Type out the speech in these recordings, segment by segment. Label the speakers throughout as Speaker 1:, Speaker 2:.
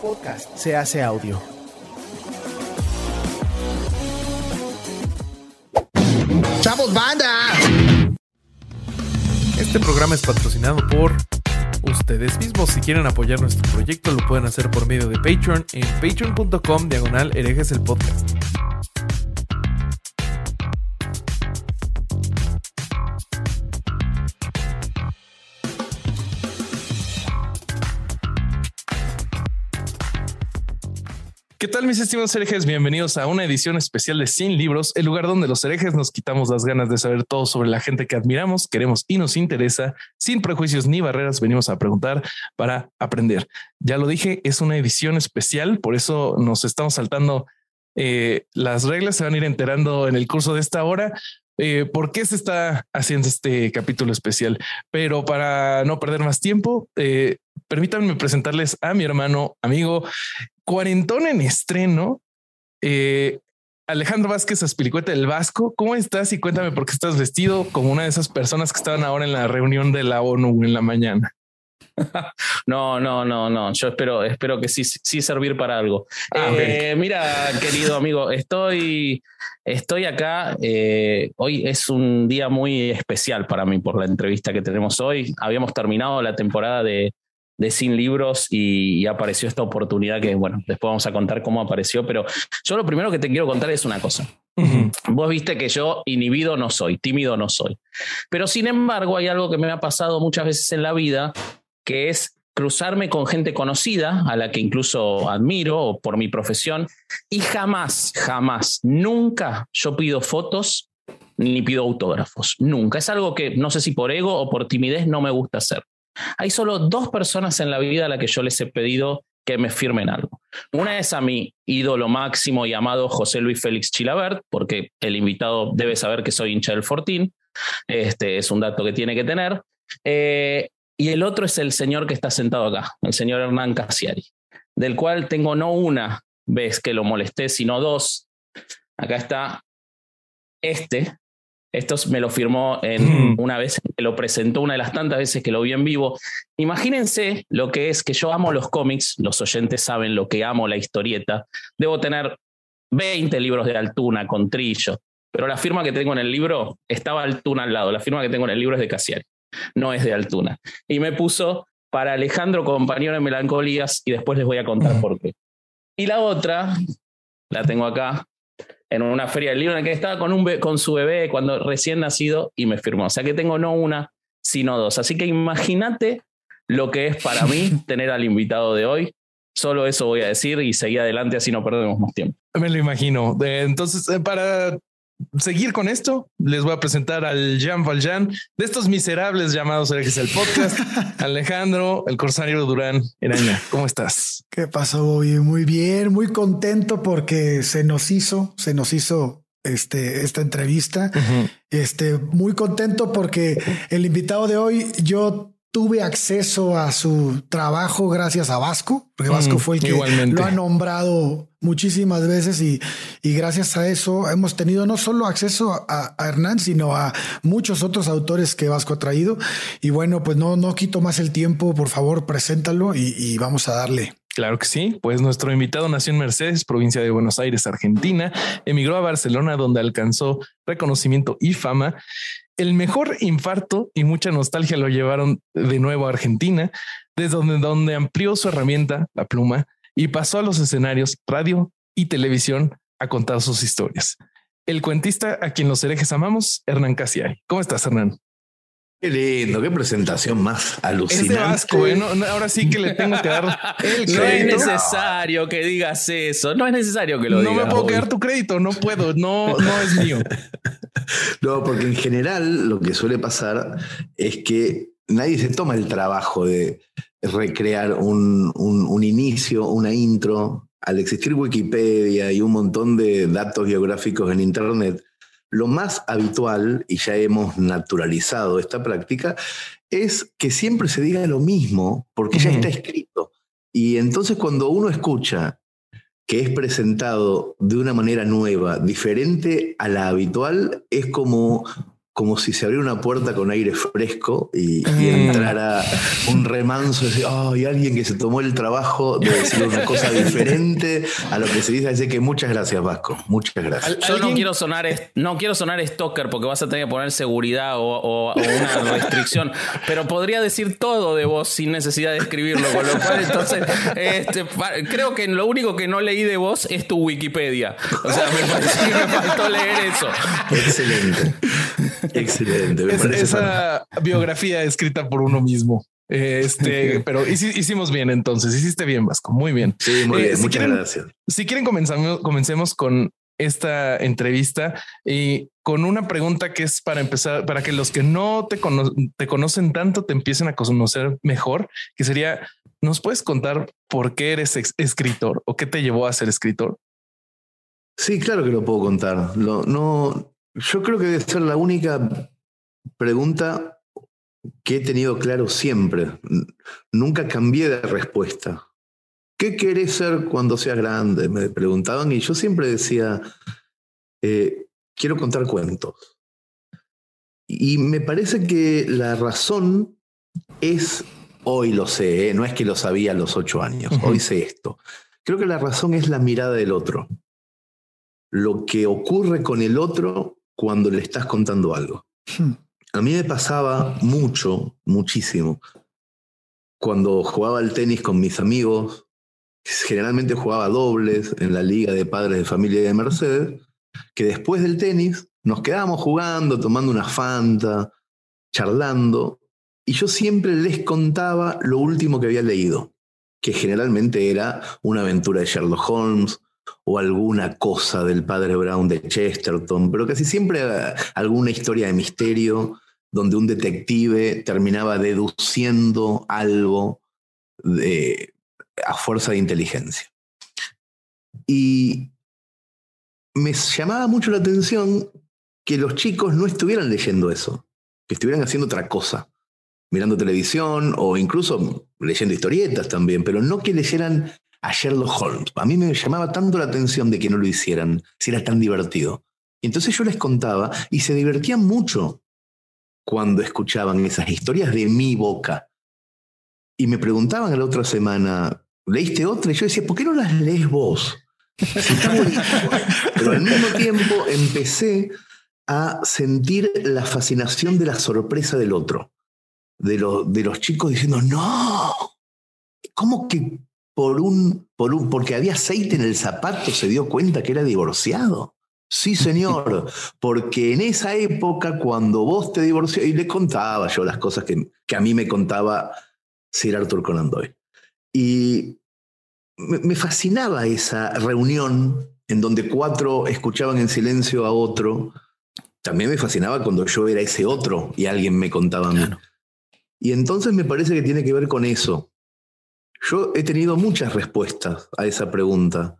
Speaker 1: Podcast se hace audio.
Speaker 2: ¡Chavos, banda!
Speaker 3: Este programa es patrocinado por ustedes mismos. Si quieren apoyar nuestro proyecto, lo pueden hacer por medio de Patreon en patreon.com diagonal herejes el podcast. ¿Qué tal mis estimados herejes? Bienvenidos a una edición especial de Sin Libros, el lugar donde los herejes nos quitamos las ganas de saber todo sobre la gente que admiramos, queremos y nos interesa. Sin prejuicios ni barreras, venimos a preguntar para aprender. Ya lo dije, es una edición especial, por eso nos estamos saltando eh, las reglas, se van a ir enterando en el curso de esta hora. Eh, por qué se está haciendo este capítulo especial. Pero para no perder más tiempo, eh, permítanme presentarles a mi hermano, amigo, cuarentón en estreno, eh, Alejandro Vázquez Aspilicueta del Vasco. ¿Cómo estás? Y cuéntame por qué estás vestido como una de esas personas que estaban ahora en la reunión de la ONU en la mañana.
Speaker 4: No, no, no, no. Yo espero, espero que sí, sí servir para algo.
Speaker 3: Ah,
Speaker 4: Eh, Mira, querido amigo, estoy, estoy acá. eh, hoy es un día muy especial para mí por la entrevista que tenemos hoy. Habíamos terminado la temporada de, de Sin Libros y, y apareció esta oportunidad que, bueno, después vamos a contar cómo apareció, pero yo lo primero que te quiero contar es una cosa. Vos viste que yo inhibido no soy, tímido no soy. Pero sin embargo, hay algo que me ha pasado muchas veces en la vida, que es cruzarme con gente conocida, a la que incluso admiro por mi profesión, y jamás, jamás, nunca yo pido fotos ni pido autógrafos. Nunca. Es algo que no sé si por ego o por timidez no me gusta hacer. Hay solo dos personas en la vida a las que yo les he pedido que me firmen algo. Una es a mi ídolo máximo y amado José Luis Félix Chilabert, porque el invitado debe saber que soy hincha del Fortín. Este es un dato que tiene que tener. Eh, y el otro es el señor que está sentado acá, el señor Hernán Casiari, del cual tengo no una vez que lo molesté, sino dos. Acá está este. Esto me lo firmó en
Speaker 3: Mm.
Speaker 4: una vez que lo presentó, una de las tantas veces que lo vi en vivo. Imagínense lo que es que yo amo los cómics, los oyentes saben lo que amo la historieta. Debo tener 20 libros de Altuna con Trillo, pero la firma que tengo en el libro estaba Altuna al lado. La firma que tengo en el libro es de Casiari, no es de Altuna. Y me puso para Alejandro, compañero de Melancolías, y después les voy a contar por qué. Y la otra, la tengo acá, en una feria del libro en la que estaba con, un con su bebé cuando recién nacido y me firmó. O sea que tengo no una, sino dos. Así que imagínate lo que es para mí tener al invitado de hoy. Solo eso voy a decir y seguir adelante, así no perdemos más tiempo.
Speaker 3: Me lo imagino. Eh, Entonces, eh, para seguir con esto, les voy a presentar al Jean Valjean de estos miserables llamados herejes el podcast. Alejandro, el corsario Durán Eraña. ¿Cómo estás?
Speaker 2: ¿Qué pasó, Bobby? Muy bien, muy contento porque se nos hizo, se nos hizo este, esta entrevista. Este, muy contento porque el invitado de hoy, yo tuve acceso a su trabajo gracias a Vasco, porque Vasco
Speaker 3: Mm,
Speaker 2: fue el que
Speaker 3: igualmente.
Speaker 2: lo ha nombrado muchísimas veces y, gracias a eso hemos tenido no solo acceso a, a Hernán, sino a muchos otros autores que Vasco ha traído. Y bueno, pues no, no quito más el tiempo, por favor, preséntalo y, y vamos a darle.
Speaker 3: Claro que sí, pues nuestro invitado nació en Mercedes, provincia de Buenos Aires, Argentina, emigró a Barcelona donde alcanzó reconocimiento y fama. El mejor infarto y mucha nostalgia lo llevaron de nuevo a Argentina, desde donde, donde amplió su herramienta, la pluma, y pasó a los escenarios, radio y televisión a contar sus historias. El cuentista a quien los herejes amamos, Hernán Casiari. ¿Cómo estás, Hernán?
Speaker 5: Qué lindo, qué presentación más
Speaker 3: Es de
Speaker 5: alucinante.
Speaker 3: Vasco, ¿eh? No, no, ahora sí que le tengo que dar el
Speaker 4: No es
Speaker 3: crédito.
Speaker 4: necesario que digas eso, no es necesario que lo
Speaker 3: no
Speaker 4: digas.
Speaker 3: me puedo quedar tu crédito, no puedo, no, no es mío.
Speaker 5: No, porque en general lo que suele pasar es que nadie se toma el trabajo de recrear un, un- un inicio, una intro. Al existir Wikipedia y un montón de datos biográficos en Internet, lo más habitual, y ya hemos naturalizado esta práctica, es que siempre se diga lo mismo, porque ya está escrito. Y entonces cuando uno escucha que es presentado de una manera nueva, diferente a la habitual, es como como si se abriera una puerta con aire fresco y, y entrara un remanso de oh, y alguien que se tomó el trabajo de decir una cosa diferente a lo que se dice. Así que muchas gracias, Vasco. Muchas gracias.
Speaker 4: Yo no quiero sonar, no quiero sonar stalker porque vas a tener que poner seguridad o, o una restricción, pero podría decir todo de vos sin necesidad de escribirlo, con lo cual entonces este, creo que lo único que no leí de vos es tu Wikipedia. O sea, me parece que me faltó leer eso.
Speaker 5: Excelente. Excelente.
Speaker 3: esa biografía escrita por uno mismo. Este, pero hicimos bien entonces, hiciste bien, Vasco, muy bien.
Speaker 5: Sí, muy bien, eh, muchas gracias.
Speaker 3: Si quieren, comenzamos, comencemos con esta entrevista y con una pregunta que es para empezar, para que los que no te, te conocen tanto te empiecen a conocer mejor, que sería, ¿nos puedes contar por qué eres escritor o qué te llevó a ser escritor?
Speaker 5: Sí, claro que lo puedo contar. no, yo creo que debe ser la única pregunta que he tenido claro siempre. Nunca cambié de respuesta. ¿Qué querés ser cuando seas grande? Me preguntaban y yo siempre decía, eh, quiero contar cuentos. Y me parece que la razón es, hoy lo sé, ¿eh? no es que lo sabía a los ocho años, hoy sé esto. Creo que la razón es la mirada del otro. Lo que ocurre con el otro cuando le estás contando algo. Hmm. A mí me pasaba mucho, muchísimo, cuando jugaba al tenis con mis amigos, generalmente jugaba dobles en la liga de padres de familia de Mercedes, que después del tenis nos quedábamos jugando, tomando una fanta, charlando, y yo siempre les contaba lo último que había leído, que generalmente era una aventura de Sherlock Holmes o alguna cosa del padre Brown de Chesterton, pero casi siempre eh, alguna historia de misterio donde un detective terminaba deduciendo algo a fuerza de inteligencia. Y me llamaba mucho la atención que los chicos no estuvieran leyendo eso, que estuvieran haciendo otra cosa, mirando televisión o incluso leyendo historietas también, pero no que leyeran a Sherlock Holmes. A mí me llamaba tanto la atención de que no lo hicieran, si era tan divertido. Y entonces yo les contaba y se divertían mucho cuando escuchaban esas historias de mi boca. Y me preguntaban la otra semana, ¿leíste otra? Y yo decía, ¿por qué no las lees vos? Pero al mismo tiempo empecé a sentir la fascinación de la sorpresa del otro, de, de los chicos diciendo, no, ¿cómo que por un, por un, porque había aceite en el zapato, se dio cuenta que era divorciado. Sí, señor, porque en esa época, cuando vos te divorciaste, y le contaba yo las cosas que, que a mí me contaba Sir Arthur Conan Doyle. Y me, me fascinaba esa reunión en donde cuatro escuchaban en silencio a otro. También me fascinaba cuando yo era ese otro y alguien me contaba a mí. Y entonces me parece que tiene que ver con eso, yo he tenido muchas respuestas a esa pregunta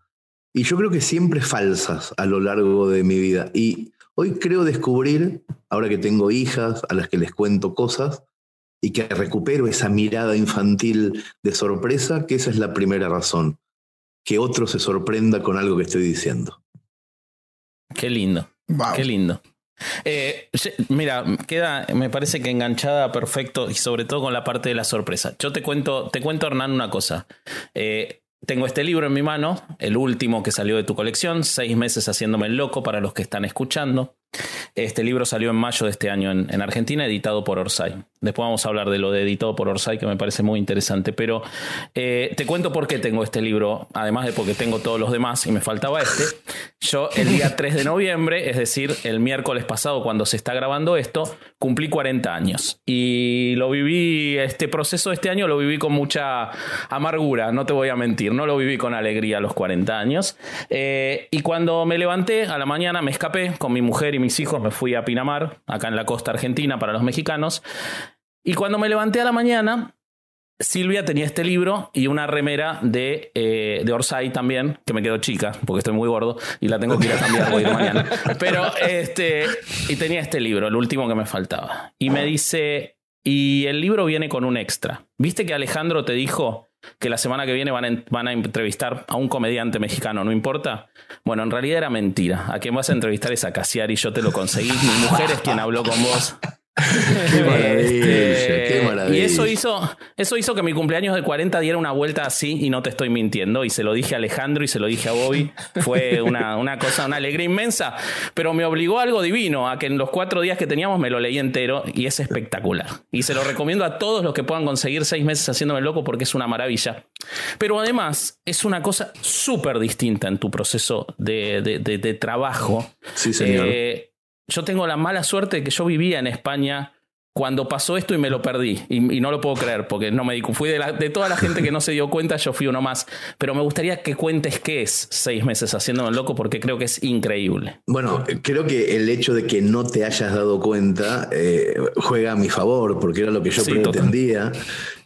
Speaker 5: y yo creo que siempre falsas a lo largo de mi vida. Y hoy creo descubrir, ahora que tengo hijas a las que les cuento cosas y que recupero esa mirada infantil de sorpresa, que esa es la primera razón, que otro se sorprenda con algo que estoy diciendo.
Speaker 4: Qué lindo. Qué lindo. Eh, mira, queda, me parece que enganchada perfecto y sobre todo con la parte de la sorpresa. Yo te cuento, te cuento Hernán una cosa. Eh, tengo este libro en mi mano, el último que salió de tu colección, seis meses haciéndome el loco para los que están escuchando. Este libro salió en mayo de este año en, Argentina, editado por Orsay. Después vamos a hablar de lo de editado por Orsay, que me parece muy interesante. Pero eh, te cuento por qué tengo este libro, además de porque tengo todos los demás y me faltaba este. Yo el día 3 de noviembre, es decir, el miércoles pasado cuando se está grabando esto, cumplí 40 años. Y lo viví, este proceso de este año lo viví con mucha amargura, no te voy a mentir, no lo viví con alegría a los 40 años. Eh, y cuando me levanté a la mañana me escapé con mi mujer y mis hijos, me fui a Pinamar, acá en la costa argentina para los mexicanos. Y cuando me levanté a la mañana, Silvia tenía este libro y una remera de, eh, de Orsay también, que me quedó chica, porque estoy muy gordo y la tengo que ir a cambiar hoy de mañana. Pero este, y tenía este libro, el último que me faltaba. Y me dice, y el libro viene con un extra. ¿Viste que Alejandro te dijo que la semana que viene van a, van a entrevistar a un comediante mexicano, ¿no importa? Bueno, en realidad era mentira. A quien vas a entrevistar es a Casiari, yo te lo conseguí. Mi mujer es quien habló con vos.
Speaker 5: Qué maravilla, qué
Speaker 4: Este,
Speaker 5: maravilla.
Speaker 4: Y eso hizo, eso hizo que mi cumpleaños de 40 diera una vuelta así, y no te estoy mintiendo. Y se lo dije a Alejandro y se lo dije a Bobby. Fue una, una cosa, una alegría inmensa. Pero me obligó algo divino, a que en los cuatro días que teníamos me lo leí entero y es espectacular. Y se lo recomiendo a todos los que puedan conseguir seis meses haciéndome loco porque es una maravilla. Pero además es una cosa súper distinta en tu proceso de, de- de- de trabajo.
Speaker 5: Sí, señor.
Speaker 4: Eh, yo tengo la mala suerte de que yo vivía en España cuando pasó esto y me lo perdí. Y, y no lo puedo creer, porque no me di Fui de, la- de toda la gente que no se dio cuenta, yo fui uno más. Pero me gustaría que cuentes qué es seis meses haciéndome loco, porque creo que es increíble.
Speaker 5: Bueno, creo que el hecho de que no te hayas dado cuenta eh, juega a mi favor, porque era lo que yo
Speaker 4: Sí,
Speaker 5: pretendía.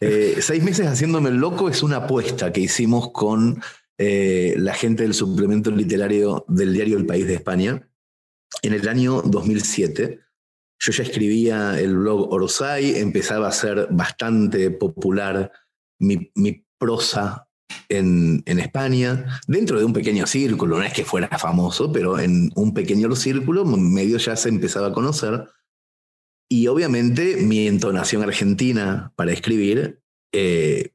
Speaker 5: Eh, seis meses haciéndome loco es una apuesta que hicimos con eh, la gente del suplemento literario del diario El País de España en el año 2007. Yo ya escribía el blog Orsay, empezaba a ser bastante popular mi, prosa en, en España, dentro de un pequeño círculo, no es que fuera famoso, pero en un pequeño círculo medio ya se empezaba a conocer. Y obviamente mi entonación argentina para escribir eh,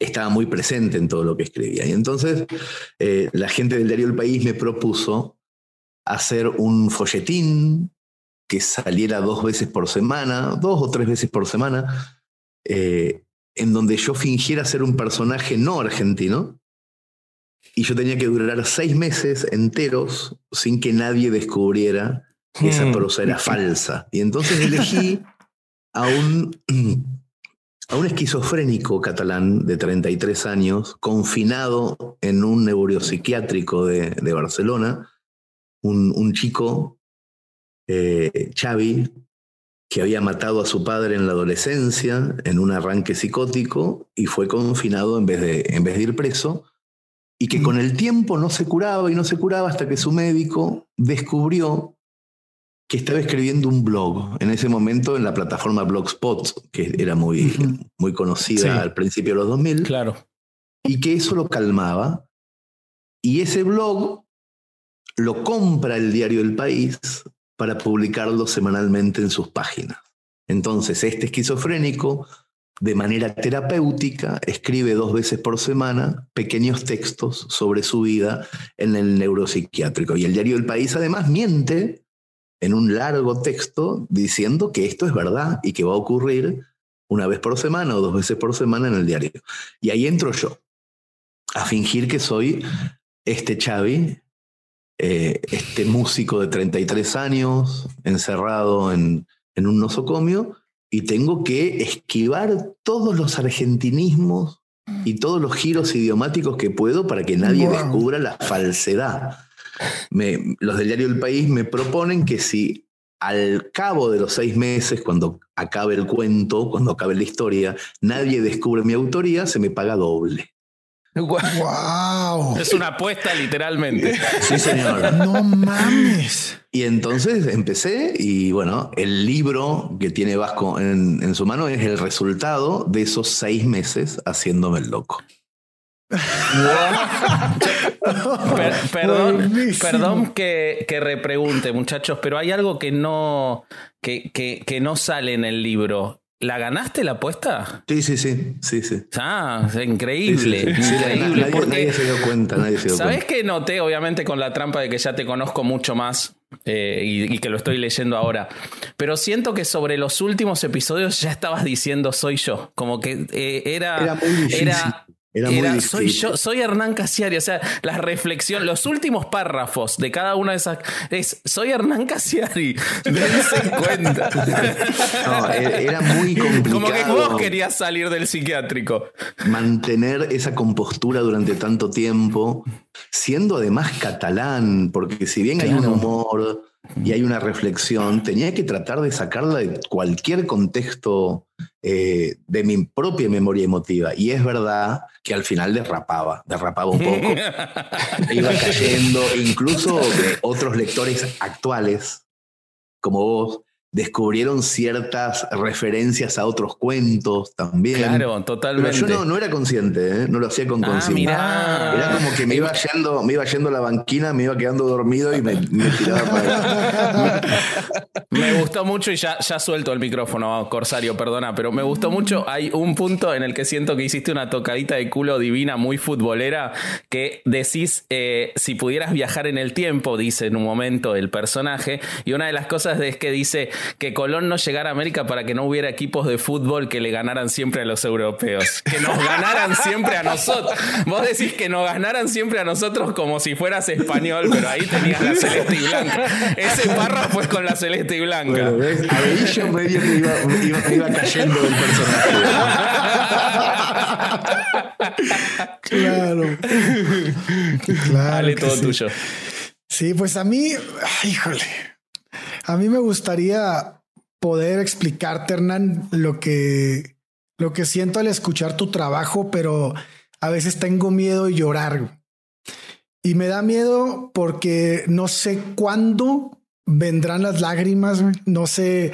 Speaker 5: estaba muy presente en todo lo que escribía. Y entonces eh, la gente del diario El País me propuso hacer un folletín que saliera dos veces por semana, dos o tres veces por semana, eh, en donde yo fingiera ser un personaje no argentino y yo tenía que durar seis meses enteros sin que nadie descubriera que esa
Speaker 3: Hmm.
Speaker 5: prosa era falsa. Y entonces elegí a un, a un esquizofrénico catalán de 33 años, confinado en un neuropsiquiátrico de, de Barcelona, un, un chico, eh, Xavi, que había matado a su padre en la adolescencia en un arranque psicótico y fue confinado en vez de, en vez de ir preso, y que con el tiempo no se curaba y no se curaba hasta que su médico descubrió que estaba escribiendo un blog en ese momento en la plataforma Blogspot, que era muy, muy conocida
Speaker 3: Sí.
Speaker 5: al principio de los 2000
Speaker 4: Claro.
Speaker 5: y que eso lo calmaba. Y ese blog lo compra el diario El País para publicarlo semanalmente en sus páginas. Entonces, este esquizofrénico, de manera terapéutica, escribe dos veces por semana pequeños textos sobre su vida en el neuropsiquiátrico. Y el diario El País además miente en un largo texto diciendo que esto es verdad y que va a ocurrir una vez por semana o dos veces por semana en el diario. Y ahí entro yo a fingir que soy este Xavi, eh, este músico de 33 años, encerrado en, en un nosocomio, y tengo que esquivar todos los argentinismos y todos los giros idiomáticos que puedo para que nadie
Speaker 2: Wow.
Speaker 5: descubra la falsedad. Me- los del diario El País me proponen que si al cabo de los seis meses, cuando acabe el cuento, cuando acabe la historia, nadie descubre mi autoría, se me paga doble.
Speaker 2: Wow.
Speaker 4: Es una apuesta literalmente.
Speaker 5: Sí, señor.
Speaker 2: No mames.
Speaker 5: Y entonces empecé y bueno, el libro que tiene Vasco en, en su mano es el resultado de esos seis meses haciéndome el loco.
Speaker 4: Per- perdón,
Speaker 2: Buenísimo.
Speaker 4: perdón que, que repregunte, muchachos, pero hay algo que no, que, que, que no sale en el libro. ¿La ganaste la apuesta?
Speaker 5: Sí, sí, sí, sí, sí.
Speaker 4: Ah, increíble,
Speaker 5: sí. Sí,
Speaker 4: increíble.
Speaker 5: nadie,
Speaker 4: porque-
Speaker 5: nadie se dio cuenta, nadie se dio
Speaker 4: ¿Sabes
Speaker 5: cuenta.
Speaker 4: qué noté? Obviamente con la trampa de que ya te conozco mucho más eh, y, y que lo estoy leyendo ahora. Pero siento que sobre los últimos episodios ya estabas diciendo soy yo. Como que eh, era.
Speaker 5: Era muy difícil.
Speaker 4: era-
Speaker 5: Era muy
Speaker 4: era, soy yo, soy Hernán Casiari. O sea, la reflexión, los últimos párrafos de cada una de esas es soy Hernán Casiari. Dense cuenta.
Speaker 5: No, era muy complicado.
Speaker 4: Como que vos querías salir del psiquiátrico.
Speaker 5: mantener esa compostura durante tanto tiempo, siendo además catalán, porque si bien hay un humor y hay una reflexión, tenía que tratar de sacarla de cualquier contexto eh, de mi propia memoria emotiva. Y es verdad que al final derrapaba, derrapaba un poco, iba cayendo, e incluso otros lectores actuales, como vos, descubrieron ciertas referencias a otros cuentos también.
Speaker 4: Claro, totalmente.
Speaker 5: Pero yo no, era consciente, ¿eh? no lo hacía con
Speaker 4: ah,
Speaker 5: conciencia. Era como que me iba yendo, me iba yendo a la banquina, me iba quedando dormido y me, tiraba para
Speaker 4: Me gustó mucho y ya, ya suelto el micrófono, Corsario, perdona, pero me gustó mucho. Hay un punto en el que siento que hiciste una tocadita de culo divina, muy futbolera, que decís, eh, si pudieras viajar en el tiempo, dice en un momento el personaje, y una de las cosas es que dice, que Colón no llegara a América para que no hubiera equipos de fútbol que le ganaran siempre a los europeos. Que nos ganaran siempre a nosotros. Vos decís que nos ganaran siempre a nosotros como si fueras español, pero ahí tenías la celeste y blanca. Ese párrafo fue con la celeste y blanca.
Speaker 5: a ahí yo medio que iba, iba, iba cayendo del personaje.
Speaker 2: claro.
Speaker 4: Claro. Dale, todo tuyo.
Speaker 2: Sí, pues a mí, híjole. A mí me gustaría poder explicarte, Hernán, lo que, lo que siento al escuchar tu trabajo, pero a veces tengo miedo de llorar. Y me da miedo porque no sé cuándo vendrán las lágrimas, no sé,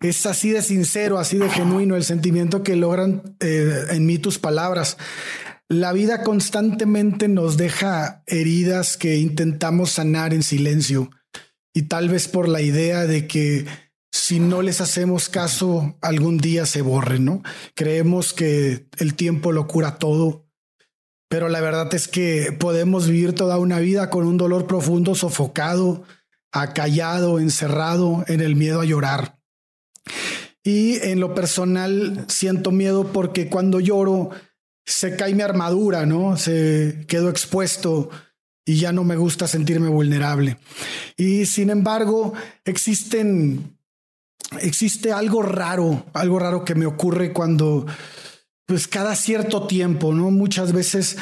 Speaker 2: es así de sincero, así de genuino el sentimiento que logran eh, en mí tus palabras. La vida constantemente nos deja heridas que intentamos sanar en silencio y tal vez por la idea de que si no les hacemos caso, algún día se borren, ¿no? Creemos que el tiempo lo cura todo, pero la verdad es que podemos vivir toda una vida con un dolor profundo, sofocado, acallado, encerrado en el miedo a llorar. Y en lo personal siento miedo porque cuando lloro se cae mi armadura, ¿no? Se quedo expuesto y ya no me gusta sentirme vulnerable. Y sin embargo, existen, existe algo raro, algo raro que me ocurre cuando, pues cada cierto tiempo, ¿no? Muchas veces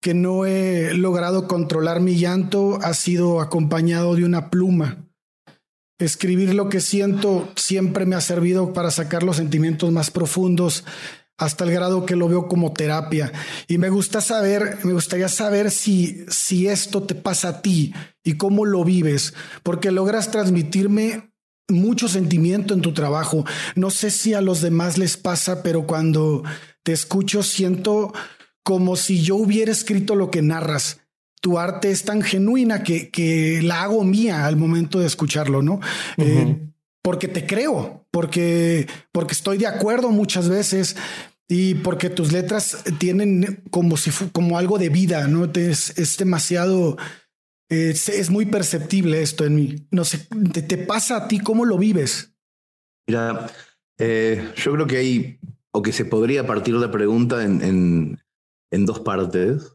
Speaker 2: que no he logrado controlar mi llanto ha sido acompañado de una pluma. Escribir lo que siento siempre me ha servido para sacar los sentimientos más profundos hasta el grado que lo veo como terapia. Y me gusta saber, me gustaría saber si, si esto te pasa a ti y cómo lo vives, porque logras transmitirme mucho sentimiento en tu trabajo. No sé si a los demás les pasa, pero cuando te escucho siento como si yo hubiera escrito lo que narras. Tu arte es tan genuina que, que la hago mía al momento de escucharlo, ¿no? Eh, porque te creo, porque, porque estoy de acuerdo muchas veces, y porque tus letras tienen como si como algo de vida, ¿no? Es, es demasiado, es, muy perceptible esto en mí. No sé, te, pasa a ti? ¿Cómo lo vives?
Speaker 5: Mira, eh, yo creo que hay, o que se podría partir la pregunta en, en, dos partes.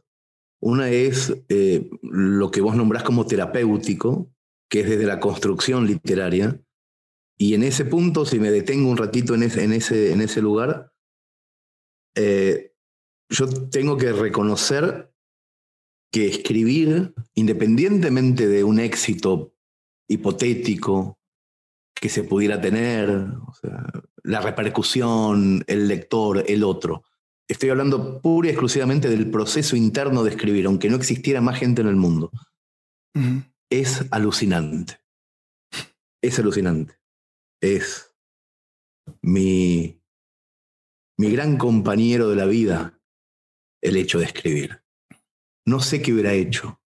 Speaker 5: Una es eh, lo que vos nombrás como terapéutico, que es desde la construcción literaria. Y en ese punto, si me detengo un ratito en ese, en ese, en ese lugar, eh, yo tengo que reconocer que escribir, independientemente de un éxito hipotético que se pudiera tener, la repercusión, el lector, el otro, estoy hablando pura y exclusivamente del proceso interno de escribir, aunque no existiera más gente en el mundo. Es alucinante. Es alucinante. Es mi mi gran compañero de la vida, el hecho de escribir. No sé qué hubiera hecho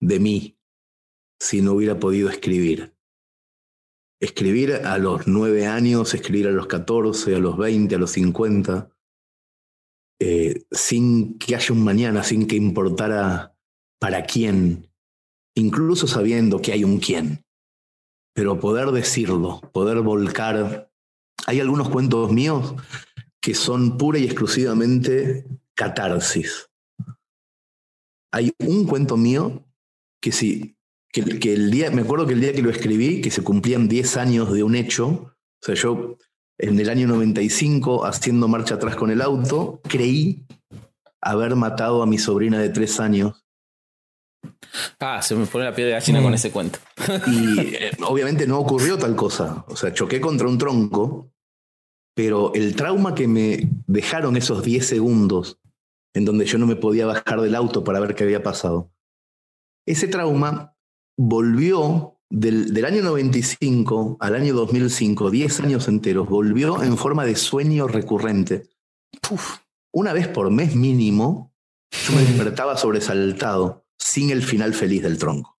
Speaker 5: de mí si no hubiera podido escribir. Escribir a los nueve años, escribir a los catorce, a los veinte, a los cincuenta, eh, sin que haya un mañana, sin que importara para quién, incluso sabiendo que hay un quién. Pero poder decirlo, poder volcar. Hay algunos cuentos míos que son pura y exclusivamente catarsis. Hay un cuento mío que sí, que, el día, me acuerdo que el día que lo escribí, que se cumplían 10 años de un hecho, o sea, yo en el año 95, haciendo marcha atrás con el auto, creí haber matado a mi sobrina de 3 años.
Speaker 4: Ah, se me pone la piel de gallina con mm. ese cuento.
Speaker 5: Y eh, obviamente no ocurrió tal cosa. O sea, choqué contra un tronco pero el trauma que me dejaron esos 10 segundos en donde yo no me podía bajar del auto para ver qué había pasado, ese trauma volvió del, del, año 95 al año 2005, 10 años enteros, volvió en forma de sueño recurrente. Una vez por mes mínimo, yo me despertaba sobresaltado, sin el final feliz del tronco.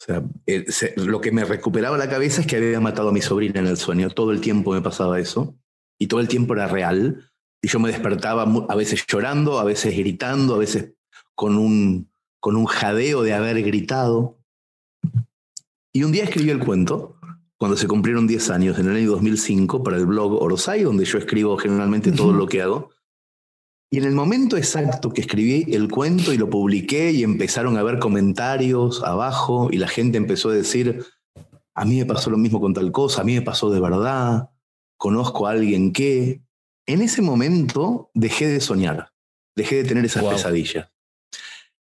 Speaker 5: O sea, eh, lo que me recuperaba la cabeza es que había matado a mi sobrina en el sueño. Todo el tiempo me pasaba eso. Y todo el tiempo era real. Y yo me despertaba a veces llorando, a veces gritando, a veces con un, con un jadeo de haber gritado. Y un día escribí el cuento, cuando se cumplieron 10 años, en el año 2005, para el blog Orosai, donde yo escribo generalmente todo lo que hago. Y en el momento exacto que escribí el cuento y lo publiqué y empezaron a ver comentarios abajo y la gente empezó a decir, a mí me pasó lo mismo con tal cosa, a mí me pasó de verdad, conozco a alguien que... En ese momento dejé de soñar, dejé de tener esas pesadillas.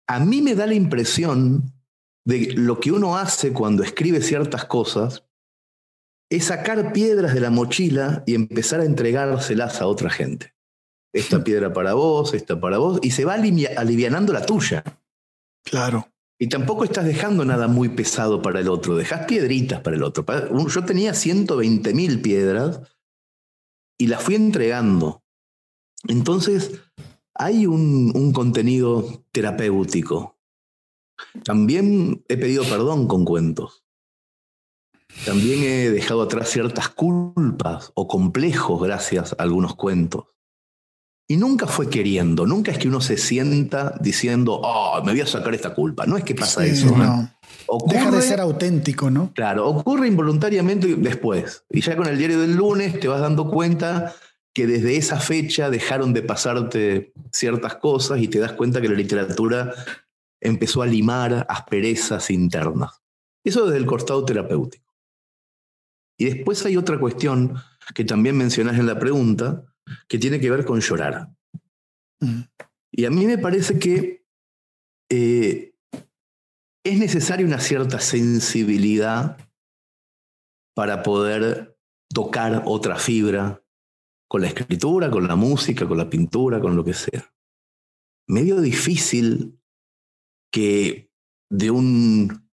Speaker 5: A mí me da la impresión de lo que uno hace cuando escribe ciertas cosas es sacar piedras de la mochila y empezar a entregárselas a otra gente. Esta piedra para vos, esta para vos, y se va alivianando la tuya.
Speaker 2: Claro.
Speaker 5: Y tampoco estás dejando nada muy pesado para el otro, dejas piedritas para el otro. Yo tenía 120 mil piedras y las fui entregando. Entonces, hay un, un contenido terapéutico también he pedido perdón con cuentos. También he dejado atrás ciertas culpas o complejos gracias a algunos cuentos. Y nunca fue queriendo, nunca es que uno se sienta diciendo, oh, me voy a sacar esta culpa. No es que pasa eso.
Speaker 2: No. Deja de ser auténtico, ¿no?
Speaker 5: Claro, ocurre involuntariamente después. Y ya con el diario del lunes te vas dando cuenta que desde esa fecha dejaron de pasarte ciertas cosas y te das cuenta que la literatura empezó a limar asperezas internas. Eso desde el costado terapéutico. Y después hay otra cuestión que también mencionás en la pregunta, que tiene que ver con llorar. Mm. Y a mí me parece que eh, es necesaria una cierta sensibilidad para poder tocar otra fibra con la escritura, con la música, con la pintura, con lo que sea. Medio difícil que de un,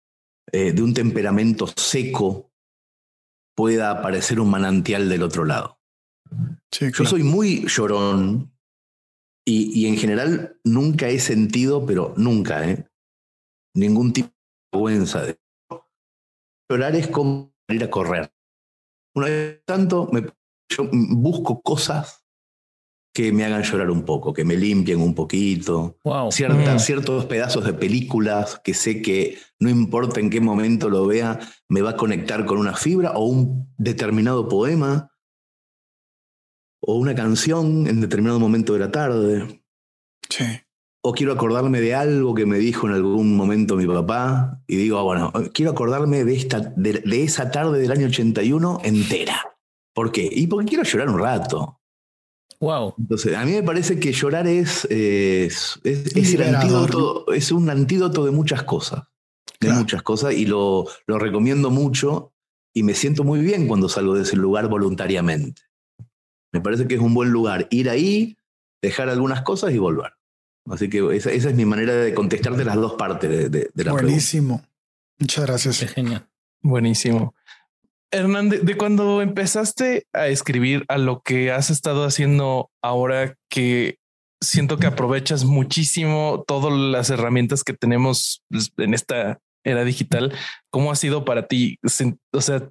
Speaker 5: eh, de un temperamento seco pueda aparecer un manantial del otro lado. Yo soy muy llorón y, y, en general nunca he sentido, pero nunca, ¿eh? ningún tipo de vergüenza. De... Llorar es como ir a correr. Una vez tanto, me, yo busco cosas que me hagan llorar un poco, que me limpien un poquito. Mm. Ciertos pedazos de películas que sé que no importa en qué momento lo vea, me va a conectar con una fibra o un determinado poema o una canción en determinado momento de la tarde.
Speaker 2: Sí.
Speaker 5: O quiero acordarme de algo que me dijo en algún momento mi papá y digo, ah, bueno, quiero acordarme de, esta, de, de esa tarde del año 81 entera. ¿Por qué? Y porque quiero llorar un rato.
Speaker 4: Wow.
Speaker 5: Entonces, a mí me parece que llorar es, es, es, el antídoto, es un antídoto de muchas cosas. De muchas cosas. Y lo, lo recomiendo mucho. Y me siento muy bien cuando salgo de ese lugar voluntariamente. Me parece que es un buen lugar. Ir ahí, dejar algunas cosas y volver. Así que esa, esa es mi manera de contestarte las dos partes de, de, de la
Speaker 2: Buenísimo. Muchas gracias.
Speaker 4: Es genial.
Speaker 3: Buenísimo. Hernán, de, cuando empezaste a escribir a lo que has estado haciendo ahora, que siento que aprovechas muchísimo todas las herramientas que tenemos en esta era digital, ¿cómo ha sido para ti? O sea,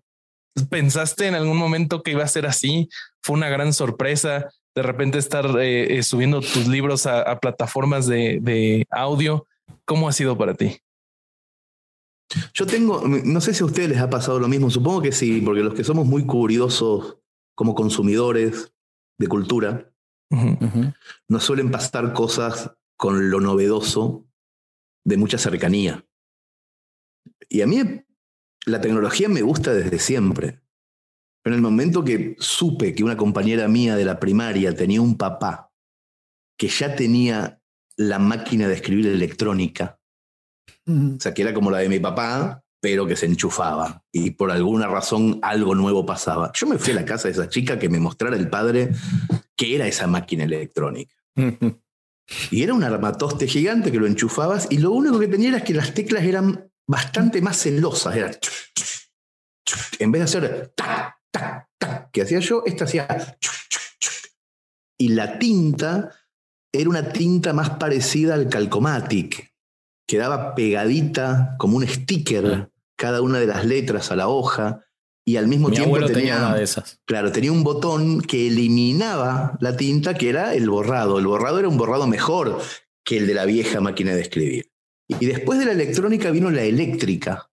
Speaker 3: ¿pensaste en algún momento que iba a ser así? ¿Fue una gran sorpresa de repente estar eh, eh, subiendo tus libros a, plataformas de, de audio? ¿Cómo ha sido para ti?
Speaker 5: Yo tengo, no sé si a ustedes les ha pasado lo mismo, supongo que sí, porque los que somos muy curiosos como consumidores de cultura, nos suelen pasar cosas con lo novedoso de mucha cercanía. Y a mí la tecnología me gusta desde siempre. Pero en el momento que supe que una compañera mía de la primaria tenía un papá que ya tenía la máquina de escribir electrónica, o sea, que era como la de mi papá, pero que se enchufaba y por alguna razón algo nuevo pasaba. Yo me fui a la casa de esa chica que me mostrara el padre qué era esa máquina electrónica. Y era un armatoste gigante que lo enchufabas y lo único que tenía era que las teclas eran bastante más celosas. Era en vez de hacer tac, tac, tac, que hacía yo, esta hacía y la tinta era una tinta más parecida al Calcomatic. Quedaba pegadita como un sticker cada una de las letras a la hoja y al mismo tiempo tenía,
Speaker 4: una de esas.
Speaker 5: Claro, tenía un botón que eliminaba la tinta, que era el borrado. El borrado era un borrado mejor que el de la vieja máquina de escribir. Y después de la electrónica vino la eléctrica,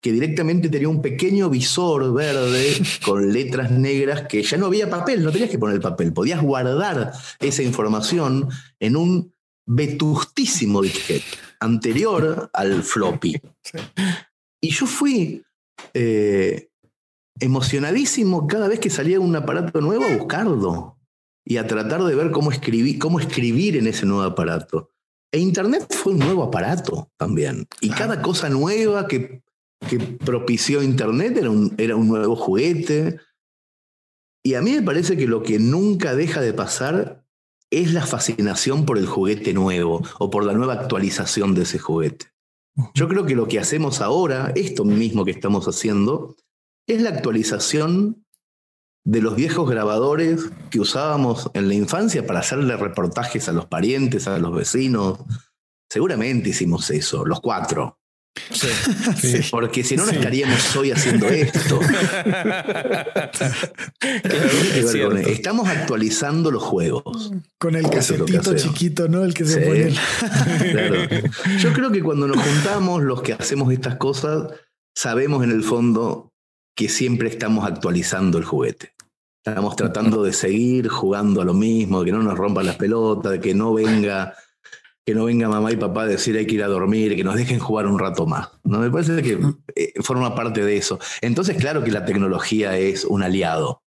Speaker 5: que directamente tenía un pequeño visor verde con letras negras que ya no había papel, no tenías que poner el papel, podías guardar esa información en un vetustísimo disquete anterior al floppy. Y yo fui eh, emocionadísimo cada vez que salía un aparato nuevo a buscarlo y a tratar de ver cómo escribir, cómo escribir en ese nuevo aparato. E Internet fue un nuevo aparato también. Y cada cosa nueva que que propició Internet era un, era un nuevo juguete. Y a mí me parece que lo que nunca deja de pasar es la fascinación por el juguete nuevo o por la nueva actualización de ese juguete. Yo creo que lo que hacemos ahora, esto mismo que estamos haciendo, es la actualización de los viejos grabadores que usábamos en la infancia para hacerle reportajes a los parientes, a los vecinos. Seguramente hicimos eso, los cuatro. Sí, Porque si no, no estaríamos hoy haciendo esto. Estamos actualizando los juegos.
Speaker 2: Con el casetito chiquito, ¿no? El que se pone.
Speaker 5: Yo creo que cuando nos juntamos, los que hacemos estas cosas, sabemos en el fondo que siempre estamos actualizando el juguete. Estamos tratando de seguir jugando a lo mismo, de que no nos rompan las pelotas, de que no venga que no venga mamá y papá a decir hay que ir a dormir, que nos dejen jugar un rato más. ¿no? Me parece que eh, forma parte de eso. Entonces, claro que la tecnología es un aliado.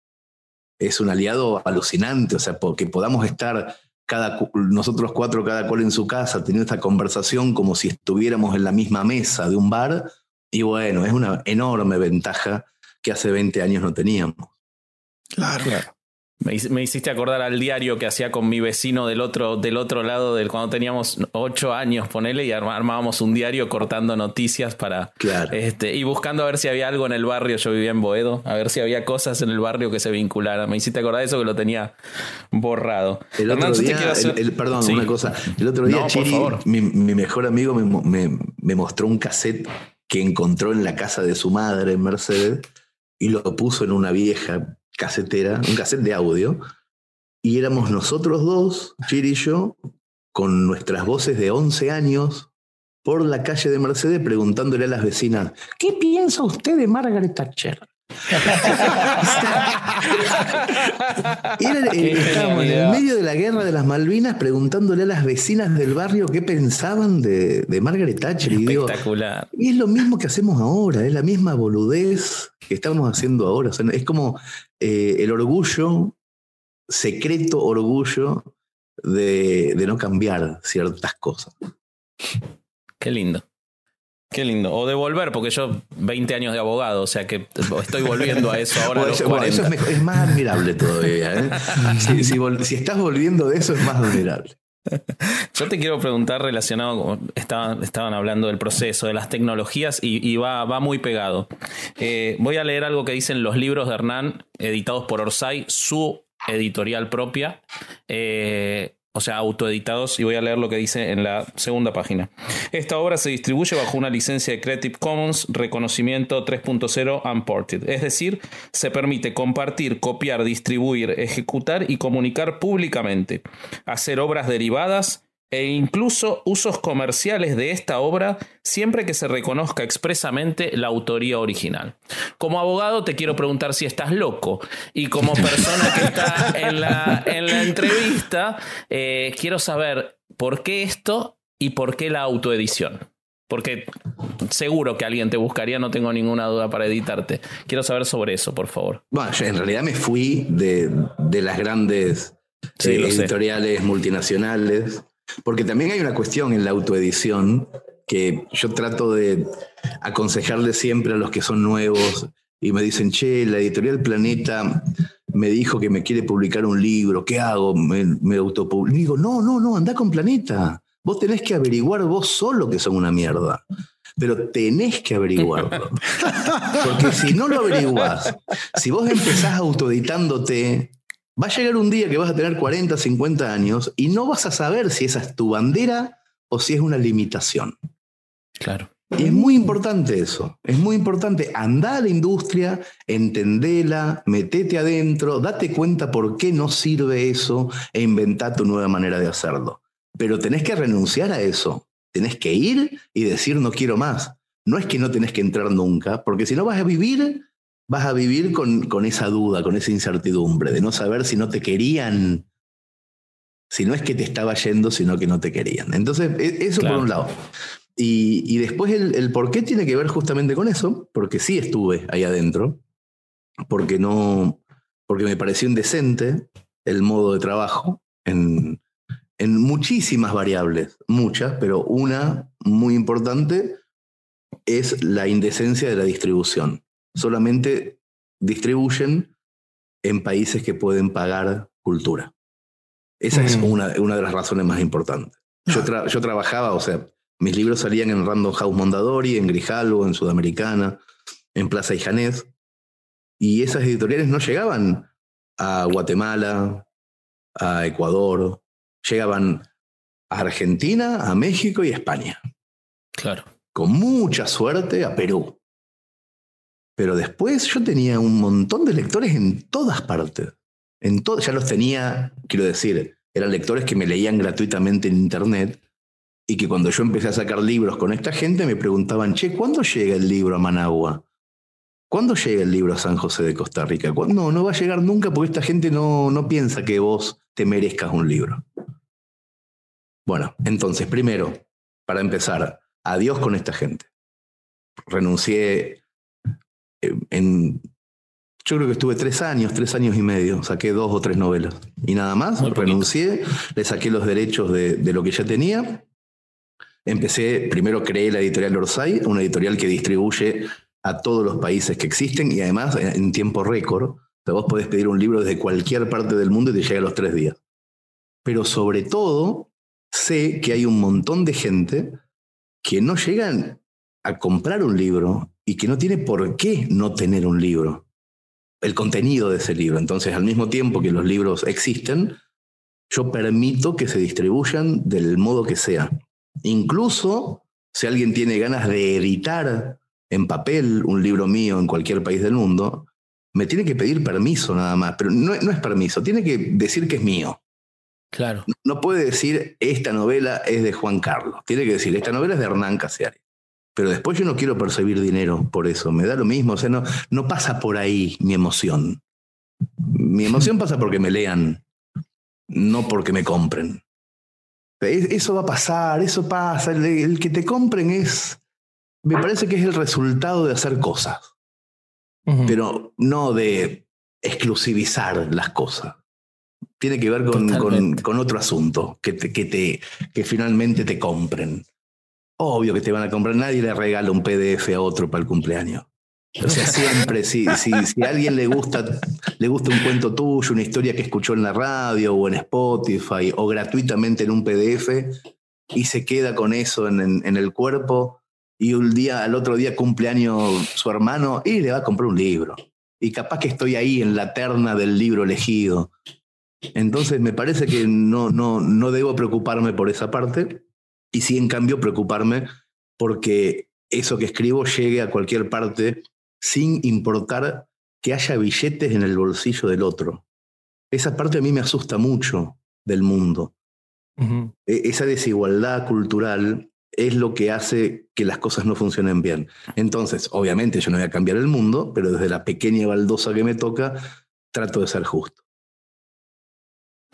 Speaker 5: Es un aliado alucinante, o sea, porque podamos estar cada, nosotros cuatro, cada cual en su casa, teniendo esta conversación como si estuviéramos en la misma mesa de un bar. Y bueno, es una enorme ventaja que hace 20 años no teníamos.
Speaker 2: Claro. claro.
Speaker 4: Me, hiciste acordar al diario que hacía con mi vecino del otro, del otro lado, del cuando teníamos ocho años, ponele, y armábamos un diario cortando noticias para. Este, y buscando a ver si había algo en el barrio. Yo vivía en Boedo, a ver si había cosas en el barrio que se vincularan. Me hiciste acordar de eso que lo tenía borrado.
Speaker 5: El otro día, perdón, una cosa. El otro día, Chiri, mi, mejor amigo me, me mostró un cassette que encontró en la casa de su madre en Mercedes y lo puso en una vieja casetera, un cassette de audio, y éramos nosotros dos, Chiri y yo, con nuestras voces de 11 años, por la calle de Mercedes preguntándole a las vecinas, ¿qué piensa usted de Margaret Thatcher? Estábamos en el medio de la guerra de las Malvinas preguntándole a las vecinas del barrio qué pensaban de, Margaret Thatcher. Y,
Speaker 4: Espectacular.
Speaker 5: y es lo mismo que hacemos ahora, es la misma boludez que estamos haciendo ahora. es como eh, el orgullo, secreto orgullo de, de no cambiar ciertas cosas.
Speaker 4: Qué lindo. Qué lindo. O de volver, porque yo 20 años de abogado, o sea que estoy volviendo a eso ahora.
Speaker 5: eso es, más admirable todavía. ¿eh? si, estás volviendo de eso, es más admirable.
Speaker 4: Yo te quiero preguntar relacionado, estaban, estaban hablando del proceso, de las tecnologías y, va, va, muy pegado. Eh, voy a leer algo que dicen los libros de Hernán, editados por Orsay, su editorial propia. Eh, o sea, autoeditados, y voy a leer lo que dice en la segunda página. Esta obra se distribuye bajo una licencia de Creative Commons reconocimiento 3.0 Unported, es decir, se permite compartir, copiar, distribuir, ejecutar y comunicar públicamente, hacer obras derivadas, e incluso usos comerciales de esta obra siempre que se reconozca expresamente la autoría original. Como abogado te quiero preguntar si estás loco y como persona que está en la, en la entrevista, eh, quiero saber por qué esto y por qué la autoedición. Porque seguro que alguien te buscaría, no tengo ninguna duda para editarte. Quiero saber sobre eso, por favor.
Speaker 5: Bueno, yo en realidad me fui de, las grandes eh, editoriales multinacionales porque también hay una cuestión en la autoedición que yo trato de aconsejarle siempre a los que son nuevos y me dicen, che, la editorial Planeta me dijo que me quiere publicar un libro, ¿qué hago? Me, me Digo, no, no, no, anda con Planeta. Vos tenés que averiguar vos solo que son una mierda. pero tenés que averiguarlo. Porque si no lo averiguás, si vos empezás autoeditándote, va a llegar un día que vas a tener 40, 50 años y no vas a saber si esa es tu bandera o si es una limitación.
Speaker 4: Claro.
Speaker 5: Y es muy importante eso, es muy importante. Andá a la industria, entendela, metete adentro, date cuenta por qué no sirve eso e inventá tu nueva manera de hacerlo. Pero tenés que renunciar a eso, tenés que ir y decir no quiero más. No es que no tenés que entrar nunca, porque si no vas a vivir, vas a vivir con, con esa duda, con esa incertidumbre de no saber si no te querían si no es que te estaba yendo, sino que no te querían. Entonces, e, eso por un lado. Y, después el, por qué tiene que ver justamente con eso, porque sí estuve ahí adentro, porque no, porque me pareció indecente el modo de trabajo en, en muchísimas variables, muchas, pero una muy importante es la indecencia de la distribución. Solamente distribuyen en países que pueden pagar cultura. Esa es mm. una, una, de las razones más importantes. Yo, ah. yo trabajaba, o sea, mis libros salían en Random House Mondadori, en Grijalvo, en Sudamericana, en Plaza Ijanés. Y esas editoriales no llegaban a Guatemala, a Ecuador, llegaban a Argentina, a México y a España.
Speaker 4: Claro.
Speaker 5: Con mucha suerte a Perú. Pero después yo tenía un montón de lectores en todas partes. En ya los tenía, quiero decir, eran lectores que me leían gratuitamente en internet y que cuando yo empecé a sacar libros con esta gente me preguntaban, che, ¿cuándo llega el libro a Managua? ¿Cuándo llega el libro a San José de Costa Rica? No, no va a llegar nunca porque esta gente no, no piensa que vos te merezcas un libro. Bueno, entonces, primero, para empezar, adiós con esta gente. Renuncié en... Yo creo que estuve tres años, tres años y medio, saqué dos o tres novelas. Y nada más, renuncié, le saqué los derechos de, de lo que ya tenía Empecé, primero creé la editorial Orsay, una editorial que distribuye a todos los países que existen y además en tiempo récord. O sea, vos podés pedir un libro desde cualquier parte del mundo y te llega a los tres días. Pero sobre todo, sé que hay un montón de gente que no llegan a comprar un libro y que no tiene por qué no tener un libro. El contenido de ese libro. Entonces, al mismo tiempo que los libros existen, yo permito que se distribuyan del modo que sea. Incluso si alguien tiene ganas de editar en papel un libro mío en cualquier país del mundo, me tiene que pedir permiso nada más, pero no, es permiso, tiene que decir que es mío.
Speaker 4: Claro.
Speaker 5: No, puede decir esta novela es de Juan Carlos, tiene que decir esta novela es de Hernán Casiari. Pero después yo no quiero percibir dinero por eso, me da lo mismo, o sea, no, no pasa por ahí mi emoción. Mi emoción pasa porque me lean, no porque me compren. Eso va a pasar, eso pasa. El, que te compren es, me parece que es el resultado de hacer cosas, pero no de exclusivizar las cosas. Tiene que ver con, con, con otro asunto, que, que, te, que finalmente te compren. Obvio que te van a comprar, nadie le regala un PDF a otro para el cumpleaños. O sea, siempre, si, si, si, a alguien le gusta, le gusta un cuento tuyo, una historia que escuchó en la radio o en Spotify o gratuitamente en un PDF y se queda con eso en, en, el cuerpo y un día, al otro día cumpleaños su hermano y le va a comprar un libro. Y capaz que estoy ahí en la terna del libro elegido. Entonces me parece que no, no, no debo preocuparme por esa parte y sí en cambio preocuparme porque eso que escribo llegue a cualquier parte sin importar que haya billetes en el bolsillo del otro. Esa parte a mí me asusta mucho del mundo. E, esa desigualdad cultural es lo que hace que las cosas no funcionen bien. Entonces, obviamente yo no voy a cambiar el mundo, pero desde la pequeña baldosa que me toca, trato de ser justo.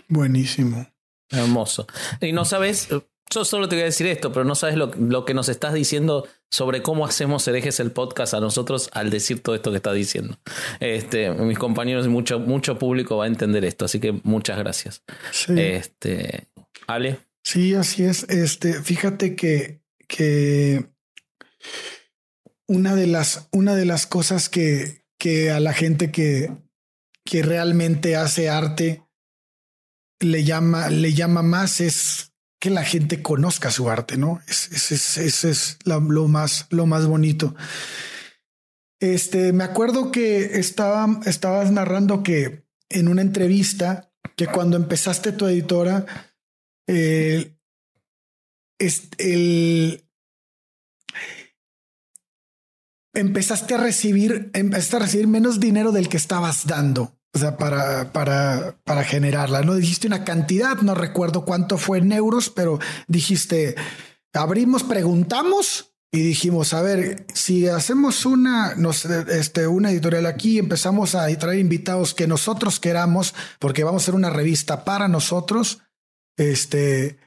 Speaker 2: Buenísimo.
Speaker 4: Hermoso. Y no sabes, yo solo te voy a decir esto, pero no sabes lo, lo, que nos estás diciendo sobre cómo hacemos herejes el podcast a nosotros al decir todo esto que estás diciendo. Este, mis compañeros y mucho, mucho público va a entender esto, así que muchas gracias. Este, Ale.
Speaker 2: Sí, así es. Este, fíjate que, que una de las, una de las cosas que, que a la gente que, que realmente hace arte le llama, le llama más es que la gente conozca su arte, ¿no? Ese es, lo, más, lo más bonito. Este, me acuerdo que estaba, estabas narrando que en una entrevista que cuando empezaste tu editora, eh, el, empezaste a recibir, empezaste a recibir menos dinero del que estabas dando. O sea, para, para, para generarla. No dijiste una cantidad, no recuerdo cuánto fue en euros, pero dijiste, abrimos, preguntamos y dijimos, a ver, si hacemos una, nos, este, una editorial aquí, empezamos a traer invitados que nosotros queramos, porque vamos a hacer una revista para nosotros, este,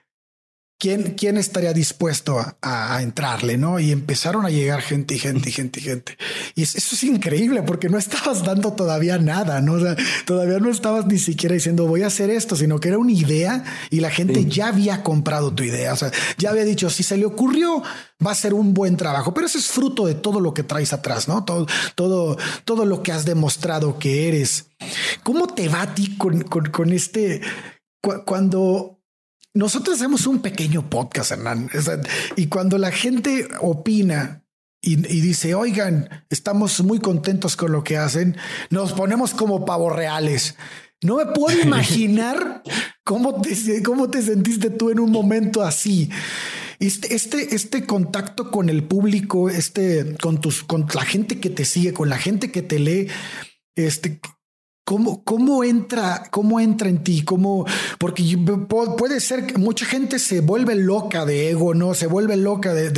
Speaker 2: ¿quién, estaría dispuesto a, entrarle? ¿no? Y empezaron a llegar gente y gente y gente y gente. Y eso, es increíble porque no estabas dando todavía nada, ¿no? todavía no estabas ni siquiera diciendo voy a hacer esto, sino que era una idea y la gente ya había comprado tu idea. O sea, ya había dicho, si se le ocurrió, va a ser un buen trabajo, pero eso es fruto de todo lo que traes atrás, ¿no? Todo, todo, todo lo que has demostrado que eres. ¿Cómo te va a ti con, con, este, cuando nosotros hacemos un pequeño podcast, Hernán, y cuando la gente opina y, dice, oigan, estamos muy contentos con lo que hacen, nos ponemos como pavos reales. No me puedo imaginar cómo te, cómo te sentiste tú en un momento así. Este, este, este contacto con el público, este, con tus, con la gente que te sigue, con la gente que te lee, este, ¿Cómo, ¿Cómo entra, cómo entra en ti? ¿Cómo? Porque puede ser que mucha gente se vuelve loca de ego, ¿no? Se vuelve loca de,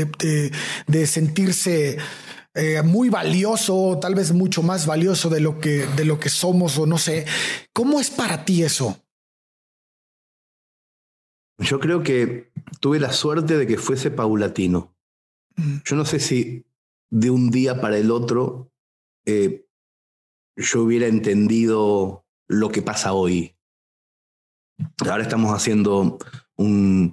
Speaker 2: de, sentirse eh, muy valioso, tal vez mucho más valioso de lo que, de lo que somos o no sé. ¿Cómo es para ti eso?
Speaker 5: Yo creo que tuve la suerte de que fuese paulatino. Mm. Yo no sé si de un día para el otro eh, yo hubiera entendido lo que pasa hoy. Ahora estamos haciendo un,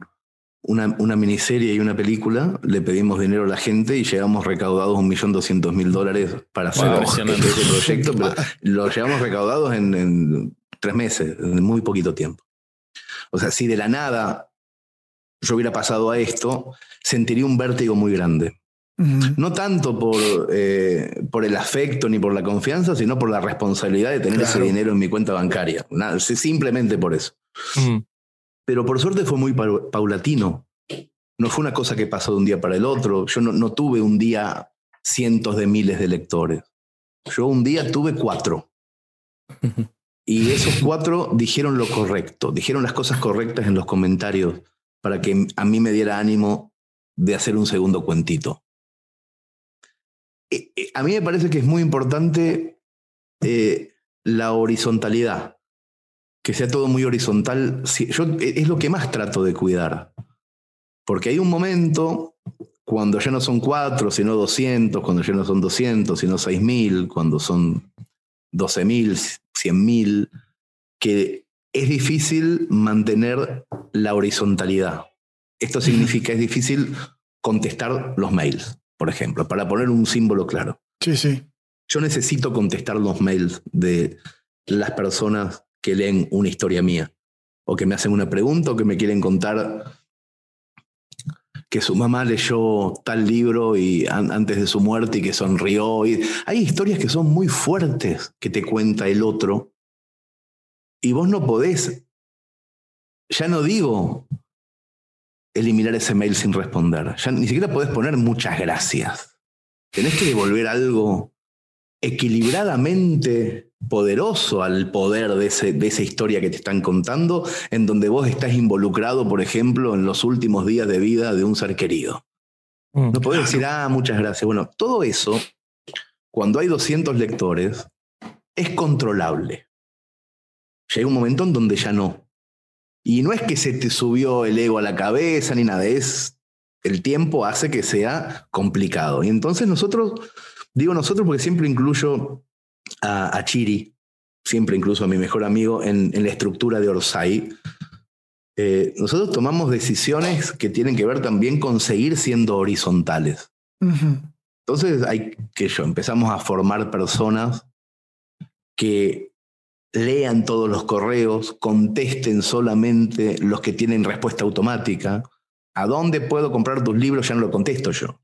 Speaker 5: una, una, miniserie y una película, le pedimos dinero a la gente y llegamos recaudados un millón doscientos mil dólares para hacer ese proyecto, pero lo llevamos recaudados en, en tres meses, en muy poquito tiempo. O sea, si de la nada yo hubiera pasado a esto, sentiría un vértigo muy grande. No tanto por, eh, por el afecto ni por la confianza, sino por la responsabilidad de tener ese dinero en mi cuenta bancaria. simplemente por eso. Pero por suerte fue muy paulatino. No fue una cosa que pasó de un día para el otro. Yo no, no tuve un día cientos de miles de lectores. Yo un día tuve cuatro. Y esos cuatro dijeron lo correcto, dijeron las cosas correctas en los comentarios para que a mí me diera ánimo de hacer un segundo cuentito. Eh, eh, a mí me parece que es muy importante eh, la horizontalidad, que sea todo muy horizontal. Yo, es lo que más trato de cuidar, porque hay un momento cuando ya no son cuatro, sino 200, cuando ya no son 200, sino 6.000, cuando son 12.000, 100.000, que es difícil mantener la horizontalidad. Esto significa, es difícil contestar los mails por ejemplo, para poner un símbolo claro.
Speaker 2: Sí, sí.
Speaker 5: Yo necesito contestar los mails de las personas que leen una historia mía o que me hacen una pregunta o que me quieren contar que su mamá leyó tal libro y antes de su muerte y que sonrió. Y hay historias que son muy fuertes que te cuenta el otro y vos no podés, ya no digo eliminar ese mail sin responder. Ya ni siquiera podés poner muchas gracias. Tenés que devolver algo equilibradamente poderoso al poder de, ese, de esa historia que te están contando, en donde vos estás involucrado, por ejemplo, en los últimos días de vida de un ser querido. Mm, no podés decir, ah, muchas gracias. Bueno, todo eso, cuando hay 200 lectores, es controlable. Llega un momento en donde ya no. Y no es que se te subió el ego a la cabeza ni nada, es el tiempo hace que sea complicado. Y entonces nosotros, digo nosotros porque siempre incluyo a, Chiri, siempre incluso a mi mejor amigo en, la estructura de Orsay. Eh, nosotros tomamos decisiones que tienen que ver también con seguir siendo horizontales. Entonces hay que yo, empezamos a formar personas que lean todos los correos, contesten solamente los que tienen respuesta automática. ¿A dónde puedo comprar tus libros? Ya no lo contesto yo.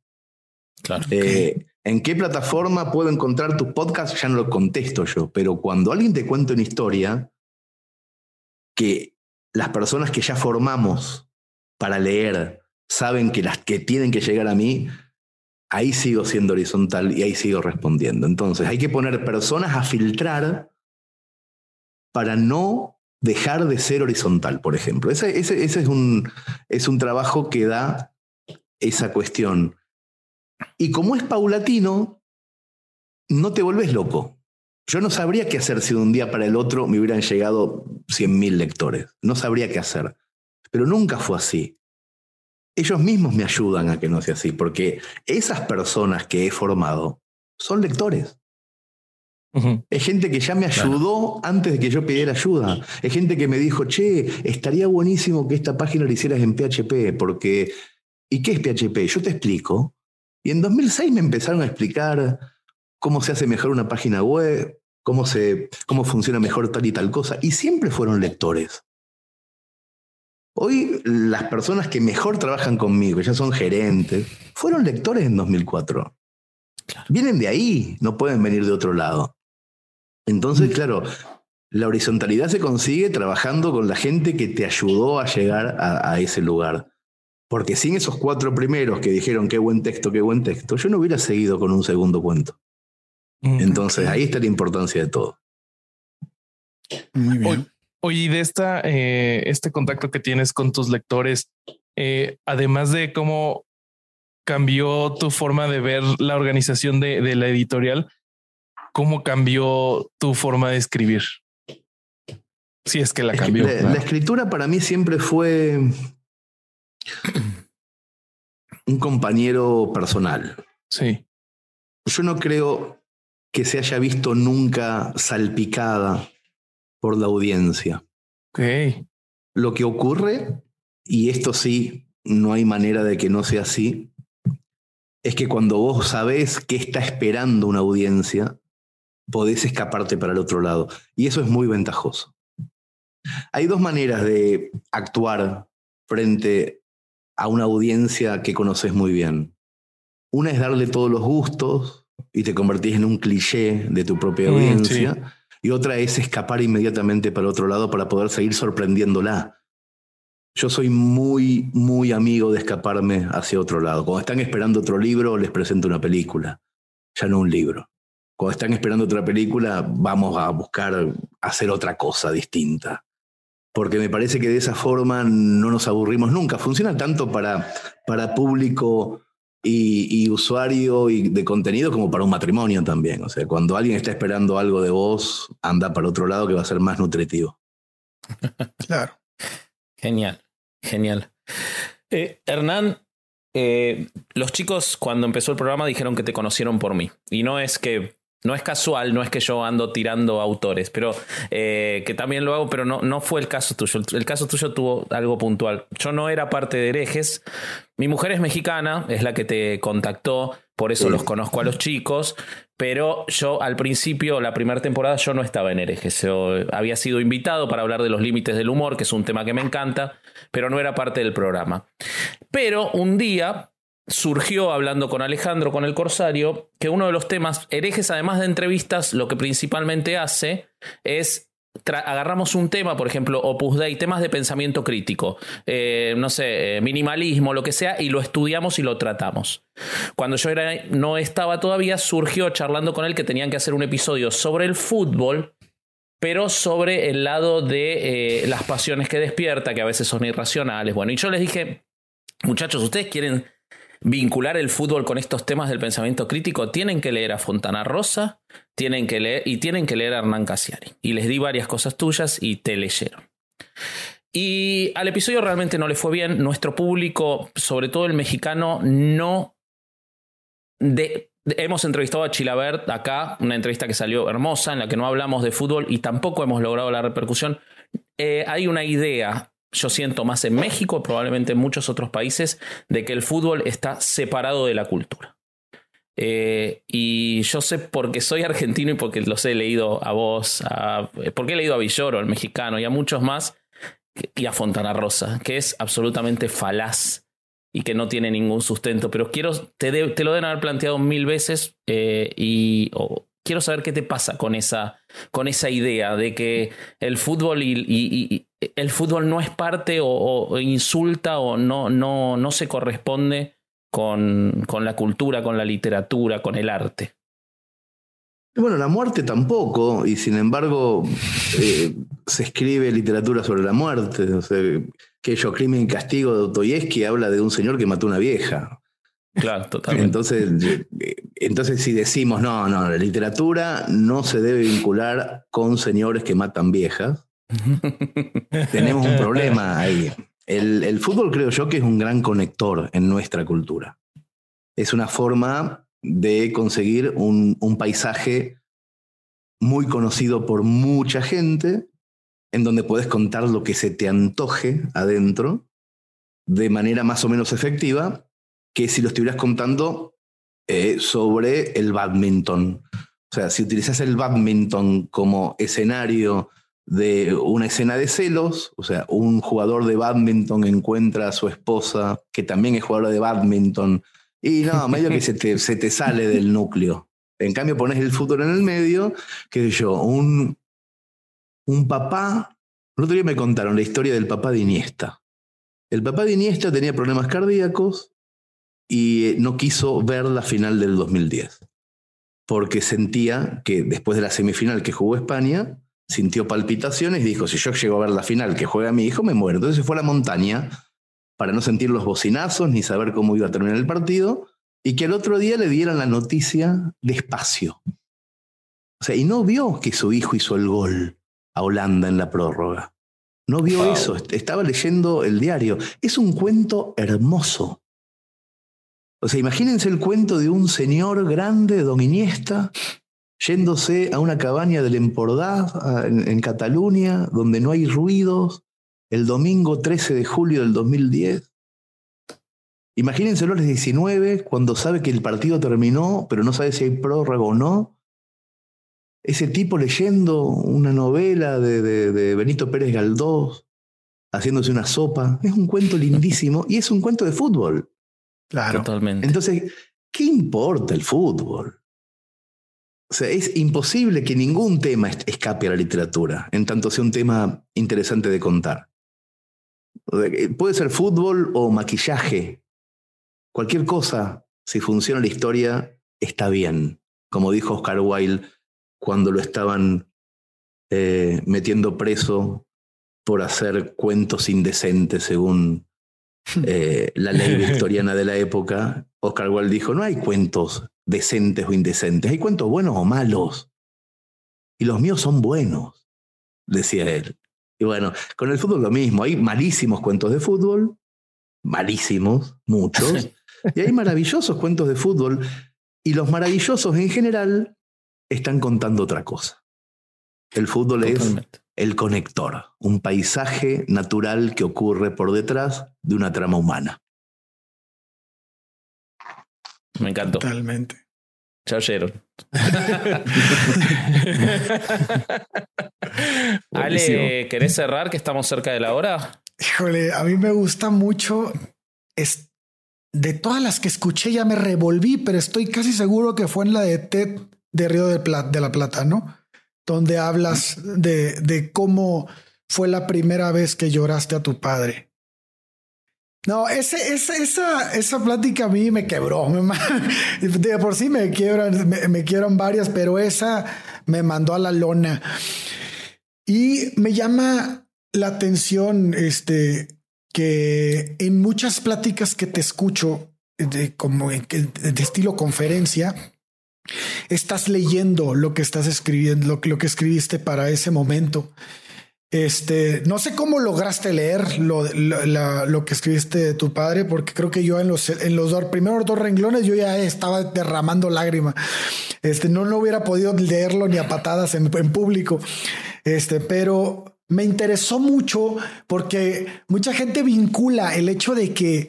Speaker 4: Claro.
Speaker 5: Eh, ¿En qué plataforma puedo encontrar tus podcasts? Ya no lo contesto yo. Pero cuando alguien te cuenta una historia, que las personas que ya formamos para leer saben que las que tienen que llegar a mí, ahí sigo siendo horizontal y ahí sigo respondiendo. Entonces, hay que poner personas a filtrar para no dejar de ser horizontal, por ejemplo. Ese, es, un, es un trabajo que da esa cuestión. Y como es paulatino, no te volvés loco. Yo no sabría qué hacer si de un día para el otro me hubieran llegado 100.000 lectores. No sabría qué hacer. Pero nunca fue así. Ellos mismos me ayudan a que no sea así, porque esas personas que he formado son lectores. Es gente que ya me ayudó antes de que yo pidiera ayuda. Es gente que me dijo, che, estaría buenísimo que esta página la hicieras en PHP, porque... ¿Y qué es PHP? Yo te explico. Y en 2006 me empezaron a explicar cómo se hace mejor una página web, cómo, se, cómo funciona mejor tal y tal cosa. Y siempre fueron lectores. Hoy las personas que mejor trabajan conmigo, ya son gerentes, fueron lectores en 2004. Vienen de ahí, no pueden venir de otro lado. Entonces, claro, la horizontalidad se consigue trabajando con la gente que te ayudó a llegar a, a, ese lugar. Porque sin esos cuatro primeros que dijeron qué buen texto, qué buen texto, yo no hubiera seguido con un segundo cuento. Entonces ahí está la importancia de todo.
Speaker 3: Muy bien. Oye, y de esta, eh, este contacto que tienes con tus lectores, eh, además de cómo cambió tu forma de ver la organización de, de la editorial, ¿cómo cambió tu forma de escribir? Si es que la cambió.
Speaker 5: La, la escritura para mí siempre fue un compañero personal.
Speaker 3: Sí.
Speaker 5: Yo no creo que se haya visto nunca salpicada por la audiencia.
Speaker 3: Okay.
Speaker 5: Lo que ocurre, y esto sí, no hay manera de que no sea así, es que cuando vos sabés qué está esperando una audiencia, podés escaparte para el otro lado. Y eso es muy ventajoso. Hay dos maneras de actuar frente a una audiencia que conoces muy bien. Una es darle todos los gustos y te convertís en un cliché de tu propia audiencia. Mm, sí. Y otra es escapar inmediatamente para otro lado para poder seguir sorprendiéndola. Yo soy muy, muy amigo de escaparme hacia otro lado. Cuando están esperando otro libro, les presento una película, ya no un libro. Cuando están esperando otra película, vamos a buscar hacer otra cosa distinta porque me parece que de esa forma no nos aburrimos nunca. Funciona tanto para, para público y, y, usuario y de contenido como para un matrimonio también. O sea, cuando alguien está esperando algo de vos, anda para otro lado que va a ser más nutritivo.
Speaker 2: claro.
Speaker 4: Genial, genial. Eh, Hernán, eh, los chicos cuando empezó el programa dijeron que te conocieron por mí. Y no es que no es casual, no es que yo ando tirando autores, pero eh, que también lo hago, pero no, no fue el caso tuyo. El, el, caso tuyo tuvo algo puntual. Yo no era parte de herejes. Mi mujer es mexicana, es la que te contactó, por eso sí. los conozco a los chicos, pero yo al principio, la primera temporada, yo no estaba en herejes. Yo había sido invitado para hablar de los límites del humor, que es un tema que me encanta, pero no era parte del programa. Pero un día surgió hablando con Alejandro, con el Corsario, que uno de los temas, herejes, además de entrevistas, lo que principalmente hace es agarramos un tema, por ejemplo, Opus Dei, temas de pensamiento crítico, eh, no sé, minimalismo, lo que sea, y lo estudiamos y lo tratamos. Cuando yo era, no estaba todavía, surgió charlando con él que tenían que hacer un episodio sobre el fútbol, pero sobre el lado de eh, las pasiones que despierta, que a veces son irracionales. Bueno, y yo les dije, muchachos, ustedes quieren vincular el fútbol con estos temas del pensamiento crítico, tienen que leer a Fontana Rosa, tienen que leer y tienen que leer a Hernán Casiari. Y les di varias cosas tuyas y te leyeron. Y al episodio realmente no le fue bien. Nuestro público, sobre todo el mexicano, no. Hemos entrevistado a Chilabert acá, una entrevista que salió hermosa, en la que no hablamos de fútbol y tampoco hemos logrado la repercusión. Eh, hay una idea yo siento más en México, probablemente en muchos otros países, de que el fútbol está separado de la cultura. Eh, y yo sé porque soy argentino y porque los he leído a vos, porque he leído a Villoro, el mexicano, y a muchos más, y a Fontana Rosa, que es absolutamente falaz y que no tiene ningún sustento. Pero quiero, te, te lo deben haber planteado mil veces eh, y quiero saber qué te pasa con esa, con esa idea de que el fútbol y, el fútbol no es parte o, insulta o no, no, no se corresponde con, con la cultura, con la literatura, con el arte.
Speaker 5: Bueno, la muerte tampoco, y sin embargo eh, se escribe literatura sobre la muerte. O sea, que yo, Crimen y Castigo de Dostoyevsky habla de un señor que mató a una vieja.
Speaker 4: Claro, totalmente.
Speaker 5: Entonces, entonces, si decimos, no, no, la literatura no se debe vincular con señores que matan viejas, tenemos un problema ahí. El, fútbol creo yo que es un gran conector en nuestra cultura. Es una forma de conseguir un, un paisaje muy conocido por mucha gente, en donde puedes contar lo que se te antoje adentro de manera más o menos efectiva que si lo estuvieras contando eh, sobre el badminton. O sea, si utilizas el badminton como escenario de una escena de celos, o sea, un jugador de badminton encuentra a su esposa, que también es jugadora de badminton, y no, medio que se te, se te sale del núcleo. En cambio, pones el fútbol en el medio, qué sé yo, un, un papá. El otro día me contaron la historia del papá de Iniesta. El papá de Iniesta tenía problemas cardíacos y no quiso ver la final del 2010, porque sentía que después de la semifinal que jugó España, sintió palpitaciones y dijo, si yo llego a ver la final que juega mi hijo, me muero. Entonces se fue a la montaña para no sentir los bocinazos ni saber cómo iba a terminar el partido y que al otro día le dieran la noticia despacio. O sea, y no vio que su hijo hizo el gol a Holanda en la prórroga. No vio eso, estaba leyendo el diario. Es un cuento hermoso. O sea, imagínense el cuento de un señor grande, don Iniesta, yéndose a una cabaña del Empordà en, Cataluña, donde no hay ruidos, el domingo 13 de julio del 2010. Imagínense los 19, cuando sabe que el partido terminó, pero no sabe si hay prórroga o no. Ese tipo leyendo una novela de, de Benito Pérez Galdós, haciéndose una sopa. Es un cuento lindísimo y es un cuento de fútbol.
Speaker 4: Claro. Totalmente.
Speaker 5: Entonces, ¿qué importa el fútbol? O sea, es imposible que ningún tema escape a la literatura, en tanto sea un tema interesante de contar. Puede ser fútbol o maquillaje. Cualquier cosa, si funciona la historia, está bien. Como dijo Oscar Wilde cuando lo estaban eh, metiendo preso por hacer cuentos indecentes, según eh, la ley victoriana de la época. Oscar Wilde dijo, no hay cuentos decentes o indecentes. Hay cuentos buenos o malos. Y los míos son buenos, decía él. Y bueno, con el fútbol lo mismo. Hay malísimos cuentos de fútbol, malísimos, muchos. y hay maravillosos cuentos de fútbol. Y los maravillosos en general están contando otra cosa. El fútbol es el conector, un paisaje natural que ocurre por detrás de una trama humana.
Speaker 4: Me encantó.
Speaker 2: Totalmente.
Speaker 4: Chao, Ale, ¿querés cerrar que estamos cerca de la hora?
Speaker 2: Híjole, a mí me gusta mucho. Es, de todas las que escuché ya me revolví, pero estoy casi seguro que fue en la de Ted de Río de, de la Plata, ¿no? Donde hablas de, de cómo fue la primera vez que lloraste a tu padre. No, ese, esa, esa plática a mí me quebró. De por sí me quiebran, me, quiebran varias, pero esa me mandó a la lona. Y me llama la atención este, que en muchas pláticas que te escucho, de, como de estilo conferencia, estás leyendo lo que estás escribiendo, lo, que escribiste para ese momento. Este, no sé cómo lograste leer lo, lo, que escribiste de tu padre, porque creo que yo en los, en los dos, primeros dos renglones yo ya estaba derramando lágrimas. Este, no, no hubiera podido leerlo ni a patadas en, en público. Este, pero me interesó mucho porque mucha gente vincula el hecho de que,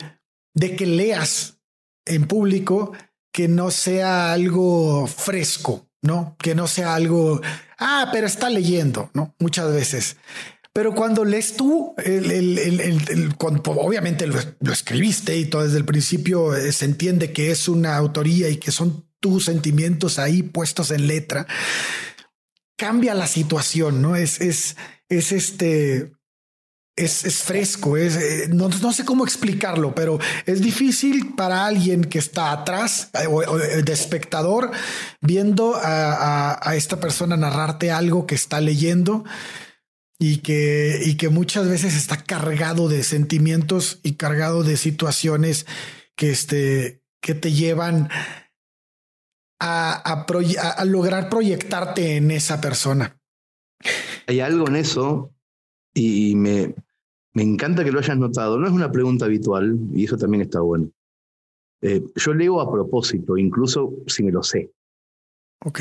Speaker 2: de que leas en público que no sea algo fresco, ¿no? Que no sea algo, ah, pero está leyendo, ¿no? Muchas veces. Pero cuando lees tú, el, obviamente lo, lo, escribiste y todo desde el principio eh, se entiende que es una autoría y que son tus sentimientos ahí puestos en letra, cambia la situación, ¿no? Es, es, es este, es, fresco, es, eh, no, sé cómo explicarlo, pero es difícil para alguien que está atrás eh, eh, de espectador viendo a, esta persona narrarte algo que está leyendo y que, y que muchas veces está cargado de sentimientos y cargado de situaciones que, este, que te llevan a, a lograr proyectarte en esa persona.
Speaker 5: Hay algo en eso y me, me encanta que lo hayas notado. No es una pregunta habitual y eso también está bueno. Eh, yo leo a propósito, incluso si me lo sé.
Speaker 2: Ok.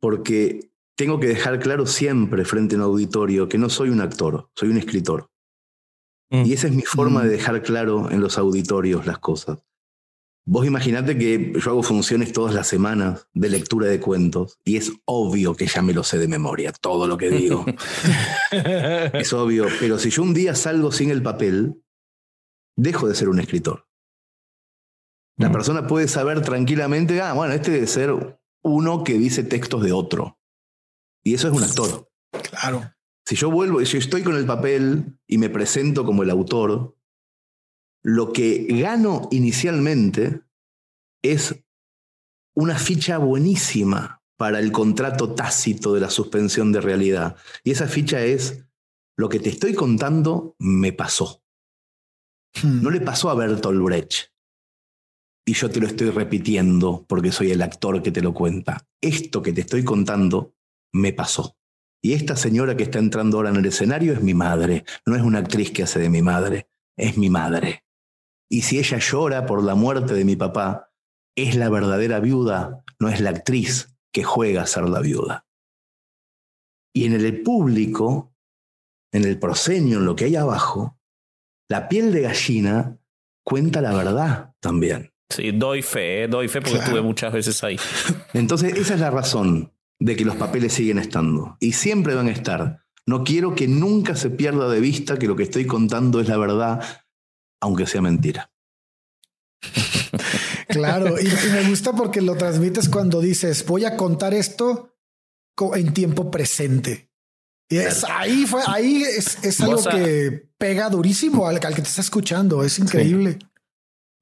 Speaker 5: Porque tengo que dejar claro siempre frente a un auditorio que no soy un actor, soy un escritor. Mm. Y esa es mi forma de mm. dejar claro en los auditorios las cosas. Vos imaginate que yo hago funciones todas las semanas de lectura de cuentos y es obvio que ya me lo sé de memoria, todo lo que digo. es obvio, pero si yo un día salgo sin el papel, dejo de ser un escritor. La mm. persona puede saber tranquilamente, ah, bueno, este debe ser uno que dice textos de otro. Y eso es un actor.
Speaker 2: Claro.
Speaker 5: Si yo vuelvo, si estoy con el papel y me presento como el autor, lo que gano inicialmente es una ficha buenísima para el contrato tácito de la suspensión de realidad. Y esa ficha es, lo que te estoy contando me pasó. Hmm. No le pasó a Bertolt Brecht. Y yo te lo estoy repitiendo porque soy el actor que te lo cuenta. Esto que te estoy contando me pasó. Y esta señora que está entrando ahora en el escenario es mi madre. No es una actriz que hace de mi madre, es mi madre. Y si ella llora por la muerte de mi papá, es la verdadera viuda, no es la actriz que juega a ser la viuda. Y en el público, en el proscenio, en lo que hay abajo, la piel de gallina cuenta la verdad también.
Speaker 4: Sí, doy fe, ¿eh? doy fe porque estuve muchas veces ahí.
Speaker 5: Entonces, esa es la razón de que los papeles siguen estando y siempre van a estar. No quiero que nunca se pierda de vista que lo que estoy contando es la verdad aunque sea mentira.
Speaker 2: claro, y, me gusta porque lo transmites cuando dices, voy a contar esto en tiempo presente. Y es, ahí fue, ahí es, algo que pega durísimo al, que te está escuchando. Es increíble.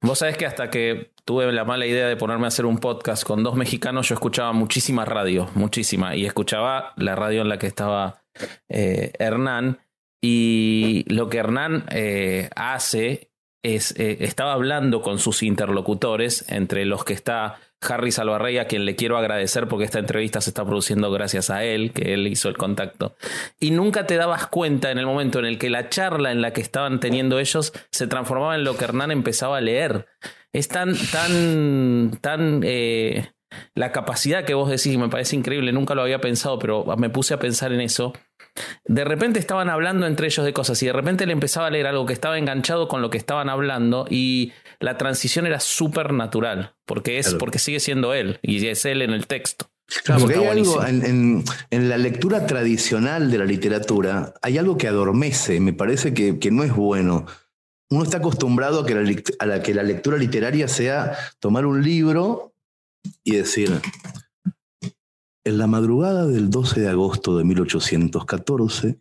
Speaker 4: Vos sabés que hasta que tuve la mala idea de ponerme a hacer un podcast con dos mexicanos, yo escuchaba muchísima radio, muchísima, y escuchaba la radio en la que estaba eh, Hernán. Y lo que Hernán eh, hace es, eh, estaba hablando con sus interlocutores, entre los que está Harry Salvarrey, a quien le quiero agradecer porque esta entrevista se está produciendo gracias a él, que él hizo el contacto. Y nunca te dabas cuenta en el momento en el que la charla en la que estaban teniendo ellos se transformaba en lo que Hernán empezaba a leer. Es tan, tan, tan... Eh, la capacidad que vos decís me parece increíble, nunca lo había pensado, pero me puse a pensar en eso de repente estaban hablando entre ellos de cosas y de repente le empezaba a leer algo que estaba enganchado con lo que estaban hablando y la transición era súper natural, porque es porque sigue siendo él y es él en el texto.
Speaker 5: Claro, porque hay algo en, la lectura tradicional de la literatura, hay algo que adormece, me parece que, no es bueno. Uno está acostumbrado a que, a que la lectura literaria sea tomar un libro y decir, en la madrugada del 12 de agosto de 1814,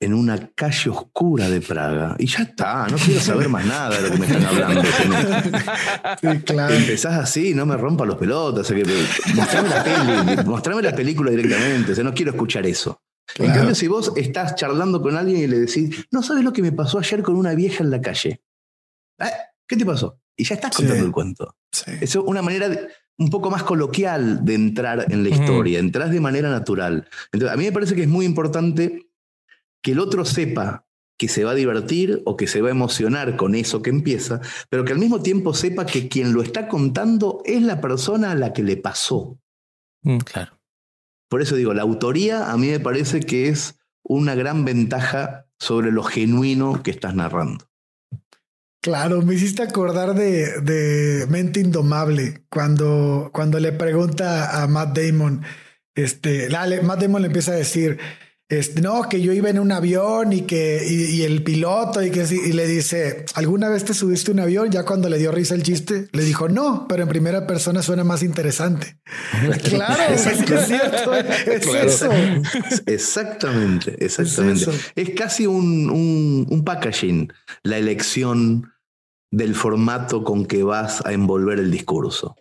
Speaker 5: en una calle oscura de Praga, y ya está, no quiero saber más nada de lo que me están hablando. sí, claro. Empezás así, no me rompa los pelotas, mostrame la peli, mostrame la película directamente, o sea, no quiero escuchar eso. En cambio, si vos estás charlando con alguien y le decís, no sabes lo que me pasó ayer con una vieja en la calle. ¿Eh? ¿Qué te pasó? Y ya estás contando el cuento. Eso es una manera de, un poco más coloquial de entrar en la historia, entras de manera natural. Entonces, a mí me parece que es muy importante que el otro sepa que se va a divertir o que se va a emocionar con eso que empieza, pero que al mismo tiempo sepa que quien lo está contando es la persona a la que le pasó.
Speaker 4: Mm, claro.
Speaker 5: Por eso digo, la autoría a mí me parece que es una gran ventaja sobre lo genuino que estás narrando.
Speaker 2: Claro, me hiciste acordar de, de Mente Indomable, cuando, cuando le pregunta a Matt Damon, este, Matt Damon le empieza a decir, este, no, que yo iba en un avión y que y, el piloto y que y le dice, ¿alguna vez te subiste un avión? Ya cuando le dio risa el chiste, le dijo, no, pero en primera persona suena más interesante. claro, es, cierto, es eso.
Speaker 5: Exactamente, exactamente. Es, casi un, un packaging, la elección del formato con que vas a envolver el discurso.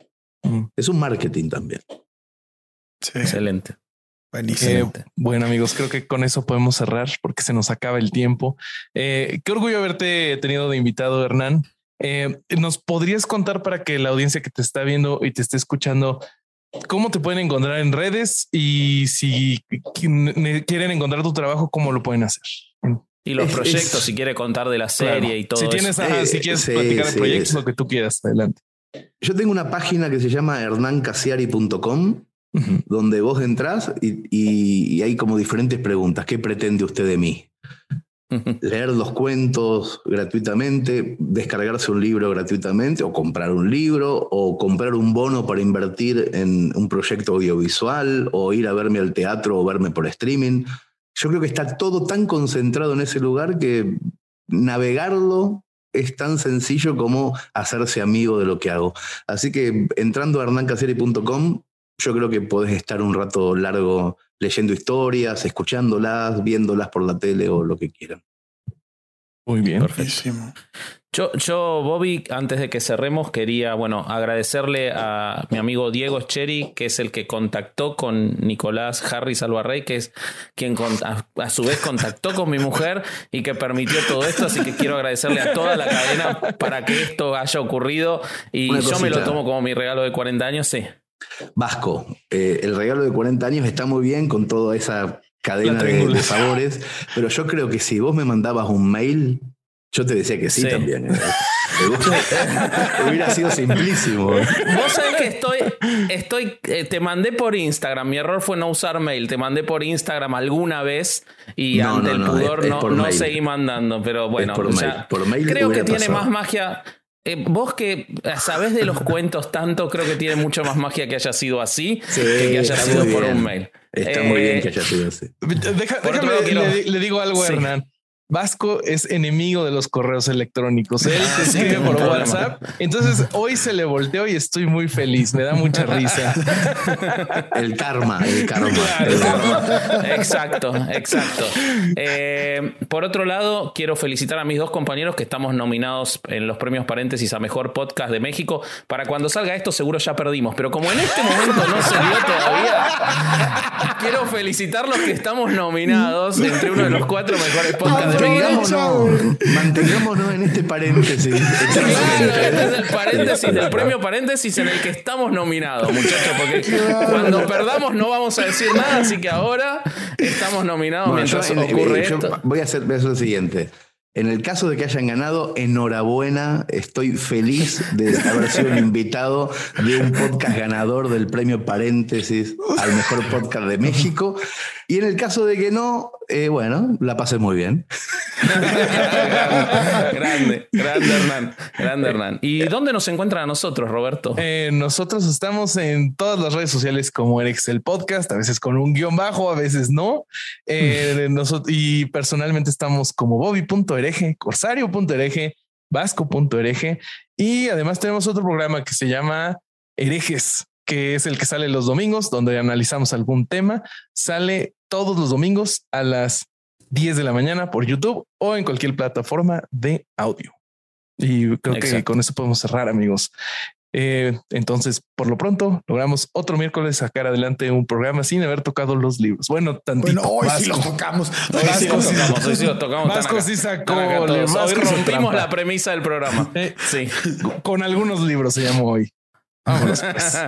Speaker 5: Mm. Es un marketing también.
Speaker 4: Excelente.
Speaker 3: Buenísimo. Eh, bueno, amigos, creo que con eso podemos cerrar porque se nos acaba el tiempo. Eh, qué orgullo haberte tenido de invitado, Hernán. Eh, ¿Nos podrías contar para que la audiencia que te está viendo y te esté escuchando, cómo te pueden encontrar en redes y si quieren encontrar tu trabajo, cómo lo pueden hacer?
Speaker 4: Y los proyectos, si quiere contar de la serie y todo.
Speaker 3: Si tienes, si quieres platicar de proyectos, lo que tú quieras, adelante.
Speaker 5: Yo tengo una página que se llama hernancasiari.com donde vos entrás y, hay como diferentes preguntas. ¿Qué pretende usted de mí? Leer los cuentos gratuitamente, descargarse un libro gratuitamente, o comprar un libro, o comprar un bono para invertir en un proyecto audiovisual, o ir a verme al teatro o verme por streaming. Yo creo que está todo tan concentrado en ese lugar que navegarlo es tan sencillo como hacerse amigo de lo que hago. Así que entrando a hernancaseri.com yo creo que podés estar un rato largo leyendo historias, escuchándolas, viéndolas por la tele o lo que quieran.
Speaker 3: Muy bien.
Speaker 4: Perfectísimo. Yo, yo, Bobby, antes de que cerremos, quería, bueno, agradecerle a mi amigo Diego Cherry, que es el que contactó con Nicolás Harris Alvarrey, que es quien a, su vez contactó con mi mujer y que permitió todo esto. Así que quiero agradecerle a toda la cadena para que esto haya ocurrido. Y yo me lo tomo como mi regalo de 40 años, sí.
Speaker 5: Vasco, eh, el regalo de 40 años está muy bien con toda esa cadena de, sabores, pero yo creo que si vos me mandabas un mail, yo te decía que sí, también. ¿eh? Hubiera sido simplísimo.
Speaker 4: Vos sabés que estoy, estoy, eh, te mandé por Instagram. Mi error fue no usar mail. Te mandé por Instagram alguna vez y ante el pudor no, seguí mandando. Pero bueno, creo que tiene más magia. Eh, vos que sabés de los cuentos tanto, creo que tiene mucho más magia que haya sido así que que haya sido por un mail.
Speaker 5: Está muy bien que haya sido así.
Speaker 3: déjame, le, digo algo, Hernán. Vasco es enemigo de los correos electrónicos. Él se escribe por WhatsApp. Entonces hoy se le volteó y estoy muy feliz. Me da mucha risa.
Speaker 5: El karma, el karma.
Speaker 4: Exacto, exacto. Eh, por otro lado, quiero felicitar a mis dos compañeros que estamos nominados en los premios paréntesis a mejor podcast de México. Para cuando salga esto, seguro ya perdimos. Pero como en este momento no se dio todavía, quiero felicitar los que estamos nominados entre uno de los cuatro mejores podcasts de
Speaker 5: mantengámonos, en este paréntesis.
Speaker 4: este es el paréntesis del premio paréntesis en el que estamos nominados, muchachos, porque cuando perdamos no vamos a decir nada, así que ahora estamos nominados mientras ocurre esto.
Speaker 5: Voy a hacer, voy a hacer lo siguiente. En el caso de que hayan ganado, enhorabuena. Estoy feliz de haber sido un invitado de un podcast ganador del premio Paréntesis al mejor podcast de México. Y en el caso de que no, eh, bueno, la pasé muy bien.
Speaker 4: grande, grande Hernán, grande Hernán. ¿Y dónde nos encuentran a nosotros, Roberto?
Speaker 3: Eh, nosotros estamos en todas las redes sociales como el Excel Podcast, a veces con un guion bajo, a veces no. Eh, y personalmente estamos como bobby.ereje, corsario.ereje, vasco.ereje. Y además tenemos otro programa que se llama Herejes, que es el que sale los domingos, donde analizamos algún tema. Sale todos los domingos a las 10 de la mañana por YouTube o en cualquier plataforma de audio. Y creo que con eso podemos cerrar, amigos. Eh, entonces, por lo pronto, logramos otro miércoles sacar adelante un programa sin haber tocado los libros. Bueno, tantito.
Speaker 2: Bueno, hoy sí los tocamos.
Speaker 4: Hoy sí los tocamos. Hoy sí los tocamos.
Speaker 3: Vasco sí sacó.
Speaker 4: Hoy rompimos la premisa del programa.
Speaker 3: Eh, sí. Con algunos libros se llamó hoy. Vámonos, pues.